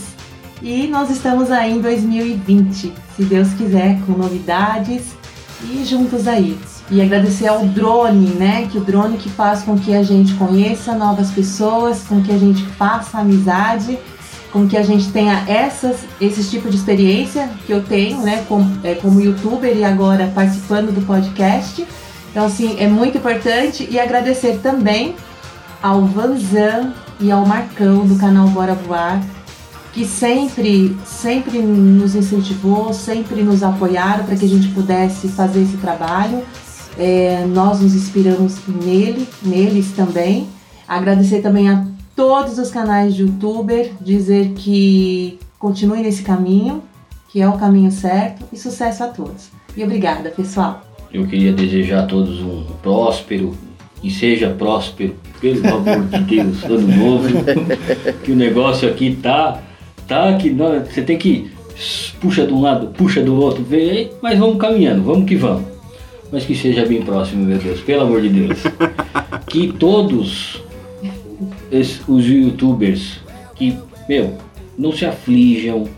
E nós estamos aí em 2020, se Deus quiser, com novidades e juntos aí. E agradecer ao drone, né? Que o drone que faz com que a gente conheça novas pessoas, com que a gente faça amizade, com que a gente tenha essas, esses tipos de experiência que eu tenho, né? Como, é, como youtuber e agora participando do podcast. Então, assim, é muito importante. E agradecer também ao Vanzan e ao Marcão do canal Bora Voar, que sempre, sempre nos incentivou, sempre nos apoiaram para que a gente pudesse fazer esse trabalho. É, nós nos inspiramos nele, neles também. Agradecer também a todos os canais de youtuber, dizer que continuem nesse caminho, que é o caminho certo, e sucesso a todos. E obrigada, pessoal. Eu queria desejar a todos um próspero e seja próspero, pelo amor de Deus, ano novo. que o negócio aqui tá, tá que não, você tem que puxa de um lado, puxa do outro, vê, mas vamos caminhando, vamos que vamos. Mas que seja bem próximo, meu Deus, pelo amor de Deus. Que todos es- os youtubers que, meu, não se aflijam,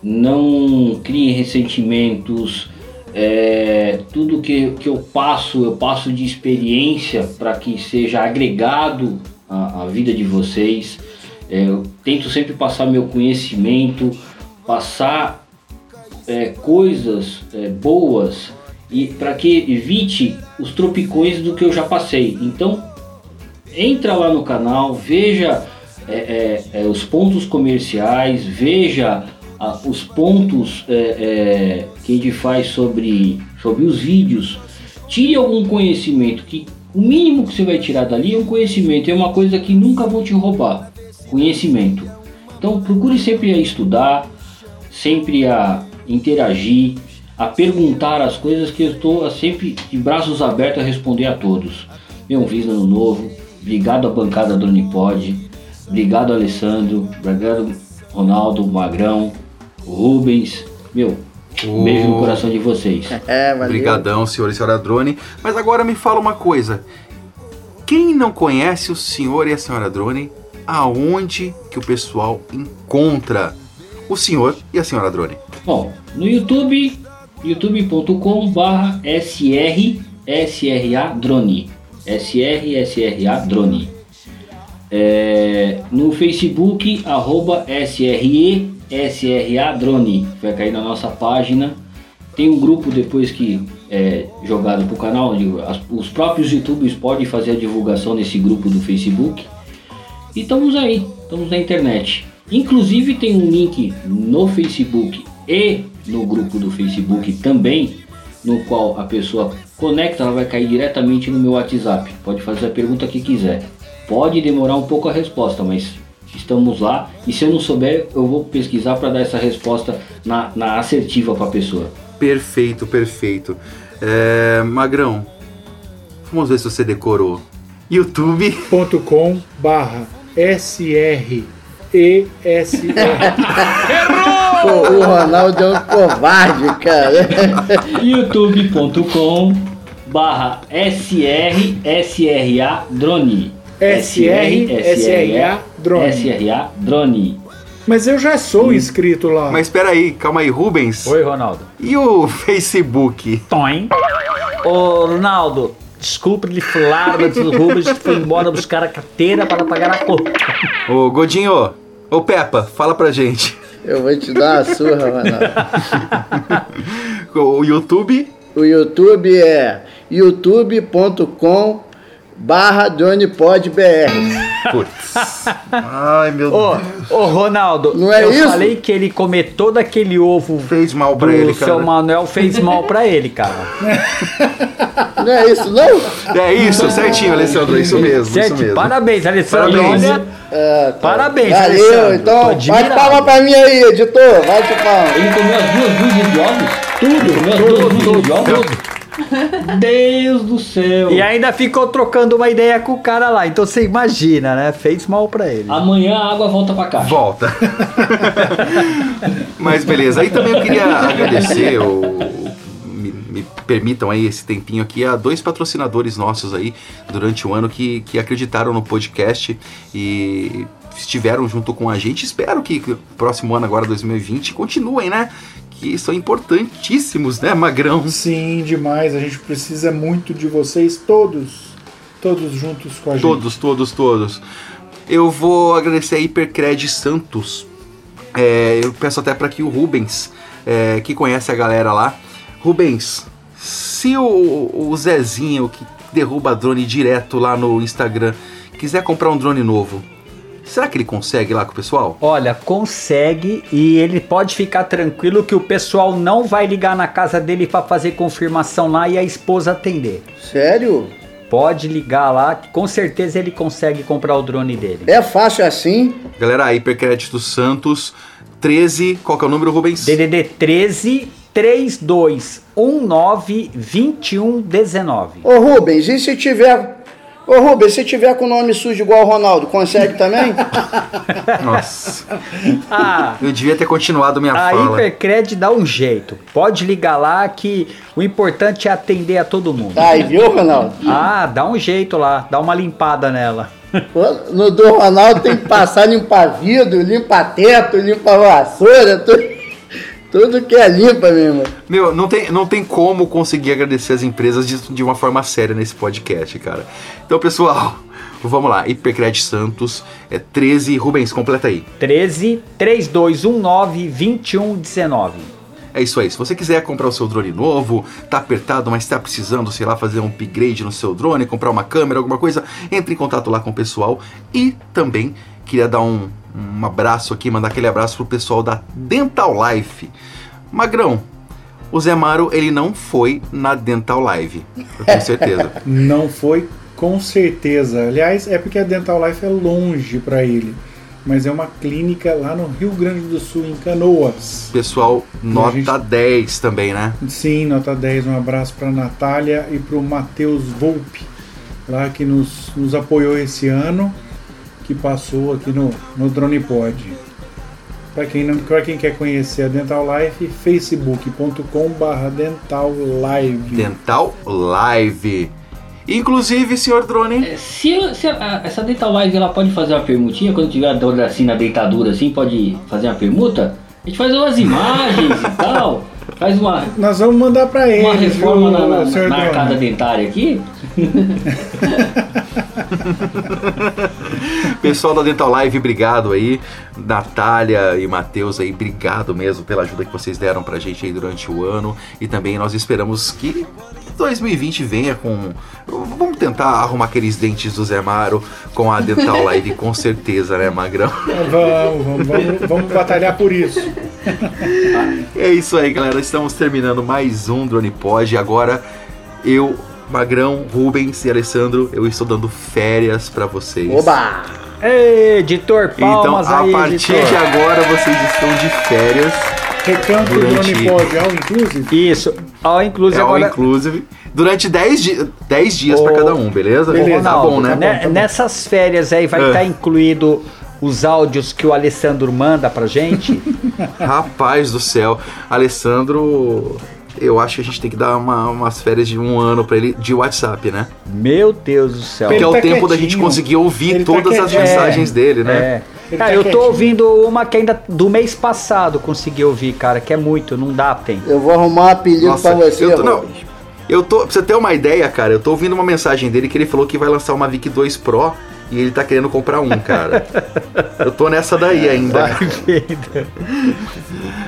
não criem ressentimentos, é, tudo que, que eu passo, eu passo de experiência para que seja agregado à, à vida de vocês. É, eu tento sempre passar meu conhecimento, passar é, coisas é, boas e para que evite os tropicões do que eu já passei. Então entra lá no canal, veja é, é, os pontos comerciais, veja ah, os pontos é, que a gente faz sobre, sobre os vídeos. Tire algum conhecimento que o mínimo que você vai tirar dali é um conhecimento, é uma coisa que nunca vão te roubar. Conhecimento. Então procure sempre a estudar, sempre a interagir, a perguntar as coisas que eu estou sempre de braços abertos a responder a todos. Meu, feliz ano novo. Obrigado à bancada do Unipod. Obrigado, Alessandro. Obrigado, Ronaldo, Magrão, Rubens. Meu, um beijo no coração de vocês. É, valeu. Obrigadão, senhor e senhora Drone. Mas agora me fala uma coisa. Quem não conhece o senhor e a senhora Drone, aonde que o pessoal encontra o senhor e a senhora Drone? Bom, no YouTube, youtube.com barra SR, SRA Drone. SR, SRA Drone. É, no Facebook, arroba SRE, SRA Drone. Vai cair na nossa página. Tem um grupo depois que é jogado pro canal, onde as- os próprios youtubers podem fazer a divulgação nesse grupo do Facebook. E estamos aí, estamos na internet. Inclusive tem um link no Facebook e no grupo do Facebook também, no qual a pessoa conecta, ela vai cair diretamente no meu WhatsApp. Pode fazer a pergunta que quiser. Pode demorar um pouco a resposta, mas estamos lá. E se eu não souber, eu vou pesquisar para dar essa resposta na, na assertiva para a pessoa. Perfeito, perfeito. É, Magrão, vamos ver se você decorou. youtube.com barra SR ESR. Pô, o Ronaldo é um covarde, cara. youtube.com barra SR SRA Drone. SR, SRA Drone. SRA Drone. Mas eu já sou inscrito lá. Mas espera aí, calma aí, Rubens. Oi, Ronaldo. E o Facebook? Tom. Ô, Ronaldo, desculpa de falar, mas o Rubens foi embora buscar a carteira para pagar a conta. Ô, Godinho, ô Peppa, fala pra gente. Eu vou te dar uma surra, Ronaldo. O YouTube? O YouTube é youtube.com barra DronePodBR. Putz. Ai, meu Ô, Deus. ô, Ronaldo, Não é eu isso? falei que ele comer todo aquele ovo Fez mal pra ele, seu cara. Manuel fez mal pra ele, cara. Não é isso, não? É isso, certinho, Alessandro, isso mesmo, isso mesmo. parabéns, Alessandro. Parabéns. Olha, Ah, tá. Parabéns, Valeu, Alessandro. Então. admirado. Bate palma pra mim aí, editor. Bate palma. Ele comeu as duas dúzias de ovos? tudo, Comeu as tudo, tudo, de ovos? tudo. Deus do céu. E ainda ficou trocando uma ideia com o cara lá. Então você imagina, né? Fez mal pra ele. Amanhã a água volta pra cá. Volta. Mas beleza. Aí também eu queria agradecer, ou, me, me permitam aí esse tempinho aqui, a dois patrocinadores nossos aí durante o ano que, que acreditaram no podcast e estiveram junto com a gente. Espero que o próximo ano, agora 2020, continuem, né? Que são importantíssimos, né, Magrão? Sim, demais. A gente precisa muito de vocês todos. Todos juntos com a gente. Todos, todos, todos. Eu vou agradecer a Hipercred Santos. É, eu peço até para que o Rubens, é, que conhece a galera lá, Rubens, se o, o Zezinho que derruba drone direto lá no Instagram quiser comprar um drone novo, será que ele consegue lá com o pessoal? Olha, consegue e ele pode ficar tranquilo que o pessoal não vai ligar na casa dele pra fazer confirmação lá e a esposa atender. Sério? Pode ligar lá, com certeza ele consegue comprar o drone dele. É fácil assim? Galera, a Hipercrédito Santos 13, qual que é o número, Rubens? DDD 13 3219 2119. Ô Rubens, e se tiver. Ô Rubens, se tiver com o nome sujo igual o Ronaldo, consegue também? Nossa, Ah, eu devia ter continuado minha a fala. Hipercred dá um jeito. Pode ligar lá que o importante é atender a todo mundo. Tá aí, viu, Ronaldo? Ah, dá um jeito lá, dá uma limpada nela. No do Ronaldo tem que passar, limpar vidro, limpa teto, limpa vassoura, tudo, tudo que é limpa, meu irmão. Meu, não tem, não tem como conseguir agradecer as empresas de, de uma forma séria nesse podcast, cara. Então, pessoal, vamos lá. Hipercred Santos é 13. Rubens, completa aí. 13 3219 2119. É isso aí. Se você quiser comprar o seu drone novo, tá apertado, mas tá precisando, sei lá, fazer um upgrade no seu drone, comprar uma câmera, alguma coisa, entre em contato lá com o pessoal. E também queria dar um, um abraço aqui, mandar aquele abraço pro pessoal da Dental Life. Magrão, o Zé Maro, ele não foi na Dental Live. Eu tenho certeza. Não foi com certeza. Aliás, é porque a Dental Life é longe para ele. Mas é uma clínica lá no Rio Grande do Sul, em Canoas. Pessoal, nota gente- 10 também, né? Sim, nota 10. Um abraço para Natália e para o Matheus Volpe, lá que nos, nos apoiou esse ano, que passou aqui no, no DronePod. Para quem, não- pra quem quer conhecer a Dental Life, facebook.com.br Dental Live. Dental Live. Inclusive, senhor Drone. Se, se a- essa Dental Live ela pode fazer uma permutinha, quando tiver a dor assim na deitadura assim, pode fazer uma permuta? A gente faz umas imagens e tal. Faz uma, Nós vamos mandar para ele. uma reforma viu, na, na, na arcada dentária aqui. Pessoal da Dental Live, obrigado aí. Natália e Matheus aí, obrigado mesmo pela ajuda que vocês deram pra gente aí durante o ano. E também nós esperamos que 2020 venha com. Vamos tentar arrumar aqueles dentes do Zé Maro com a Dental Live, com certeza, né, Magrão? Vamos, vamos, vamos, vamos batalhar por isso. É isso aí, galera. Estamos terminando mais um Drone Pod. Agora eu, Magrão, Rubens e Alessandro, eu estou dando férias pra vocês. Oba! Ei, editor, Então, palmas a aí, partir editor. de agora, vocês estão de férias. Recanto Durante- Drone Pod, all inclusive? Isso, ó, inclusive É all agora... inclusive. Durante 10 di 10 dias pra Ô, cada um, beleza? beleza, tá Ronaldo, bom, né? né, Nessas férias aí vai É. estar incluído os áudios que o Alessandro manda pra gente. Rapaz do céu. Alessandro, eu acho que a gente tem que dar uma- umas férias de um ano pra ele de WhatsApp, né? Meu Deus do céu. Que Ele é o tá tempo da gente quietinho. conseguir ouvir Ele tá todas as quietinho. mensagens dele, né? É. Ele Cara, tá eu tô quietinho. ouvindo uma que ainda do mês passado consegui ouvir, cara, que é muito, não dá tempo. Eu vou arrumar um apelido Nossa, pra você, eu tô- não. Eu tô, pra você ter uma ideia, cara, eu tô ouvindo uma mensagem dele que ele falou que vai lançar uma Vic 2 Pro e ele tá querendo comprar um, cara. eu tô nessa daí ainda. Vai vendo.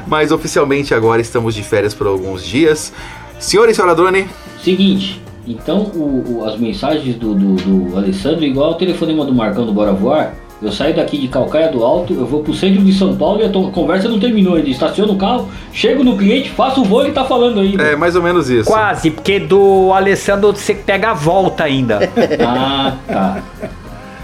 Mas oficialmente agora estamos de férias por alguns dias. Senhor e senhora Drone, Seguinte, então o, o- as mensagens do, do, do Alessandro, igual o telefonema do Marcão do Bora Voar, eu saio daqui de Calcaia do Alto, eu vou pro centro de São Paulo e a conversa não terminou ainda. Estaciono o carro, chego no cliente, faço o voo e ele tá falando aí. é mais ou menos isso. Quase, porque do Alessandro você pega a volta ainda. Ah, tá.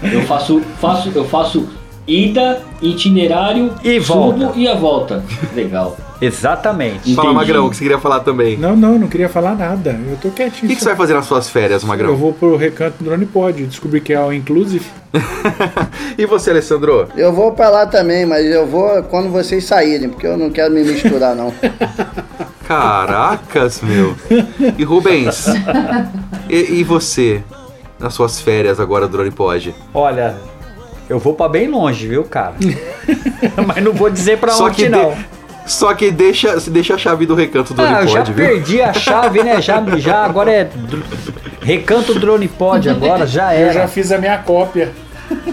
Eu faço, faço, eu faço ida, itinerário, E subo volta. e a volta. Legal. Exatamente. Fala, Entendi. Magrão, o que você queria falar também. Não, não, não queria falar nada. Eu tô O quietinho. que, que você vai fazer nas suas férias, Eu Magrão? vou pro recanto do Drone Pod, descobri que é all inclusive. E você, Alessandro? Eu vou pra lá também, mas eu vou quando vocês saírem, porque eu não quero me misturar, não. Caracas, meu. E Rubens? E, e você? Nas suas férias agora, Drone Pod? Olha, eu vou pra bem longe, viu, cara? Mas não vou dizer pra Só onde que, não. de- só que deixa, deixa a chave do recanto do Ah, Drone eu já Pod, viu? perdi a chave, né? Já, já agora é dr- recanto drone pod agora, já Eu já era. fiz a minha cópia.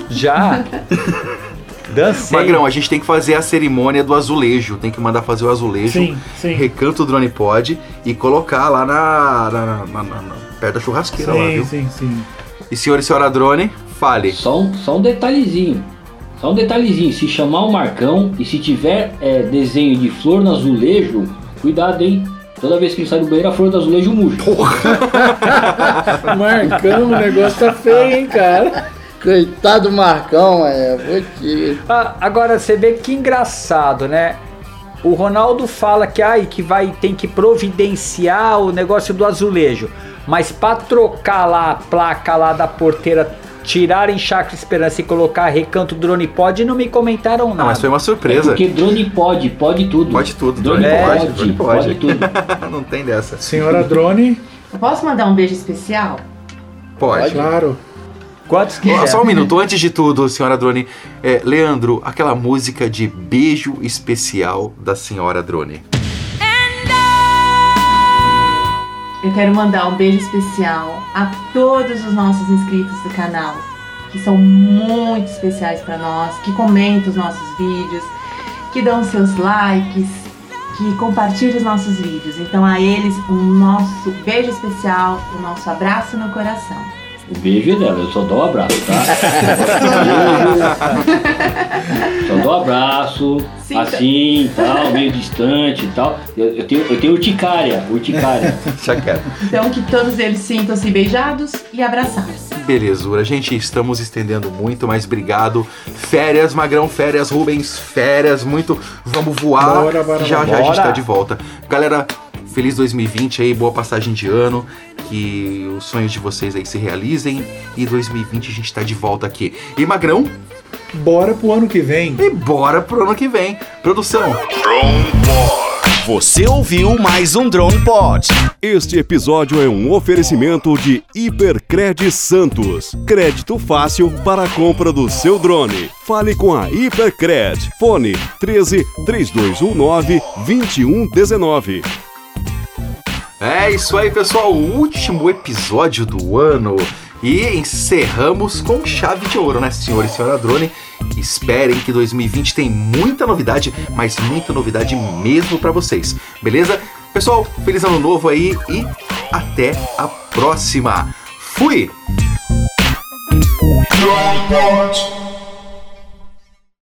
Já. Dancei. Magrão, a gente tem que fazer a cerimônia do azulejo. Tem que mandar fazer o azulejo, Sim, sim. recanto do Drone Pod e colocar lá na, na- na- na- na- perto da churrasqueira lá, Sim, viu? sim, sim. E senhor e senhora Drone, fale. Só um, só um detalhezinho. Só um detalhezinho. Se chamar o Marcão e se tiver é, desenho de flor no azulejo, cuidado, hein? Toda vez que ele sai do banheiro, a flor do azulejo murcha. Marcão, o negócio tá feio, hein, cara. Coitado do Marcão, é. Vou te... Ah, agora você vê que engraçado, né? O Ronaldo fala que ai, que vai tem que providenciar o negócio do azulejo, mas pra trocar lá a placa lá da porteira, tirarem Chakra Esperança e colocar Recanto Drone Pod, não me comentaram Não, nada. mas foi uma É surpresa. porque drone pode, pode tudo. Pode tudo, Drone drone pode, pode, drone pode, pode. tudo. Não tem dessa. Senhora Drone, Eu posso mandar um beijo especial? Pode. claro. Quantos Ó, quiser. Só um minuto, antes de tudo, senhora Drone. É, Leandro, aquela música de beijo especial da senhora Drone. Eu quero mandar um beijo especial a todos os nossos inscritos do canal, que são muito especiais para nós, que comentam os nossos vídeos, que dão seus likes, que compartilham os nossos vídeos. Então a eles um nosso beijo especial, o nosso abraço no coração. O beijo é dela, eu só dou um abraço, tá? só dou um abraço, Sim, assim e tal, meio distante e tal. Eu, eu tenho, eu tenho urticária, urticária. Já quero. Então que todos eles sintam-se beijados e abraçados. Belezura, gente, estamos estendendo muito, mas obrigado. Férias, Magrão, férias, Rubens, férias, muito. Vamos voar. Bora, bora, já bora. já a gente tá de volta. Galera, feliz 2020 aí, boa passagem de ano. Que os sonhos de vocês aí se realizem. E 2020 a gente tá de volta aqui. E Magrão, Bora pro ano que vem. e bora pro ano que vem. Produção. Você ouviu mais um Drone Pod. Este episódio é um oferecimento de Hipercred Santos. Crédito fácil para a compra do seu drone. Fale com a Hipercred. Fone 13 3219 2119. É isso aí, pessoal. O último episódio do ano. E encerramos com chave de ouro, né, senhor e senhora Drone? Esperem que 2020 tem muita novidade, mas muita novidade mesmo pra vocês, beleza? Pessoal, feliz ano novo aí e até a próxima. Fui!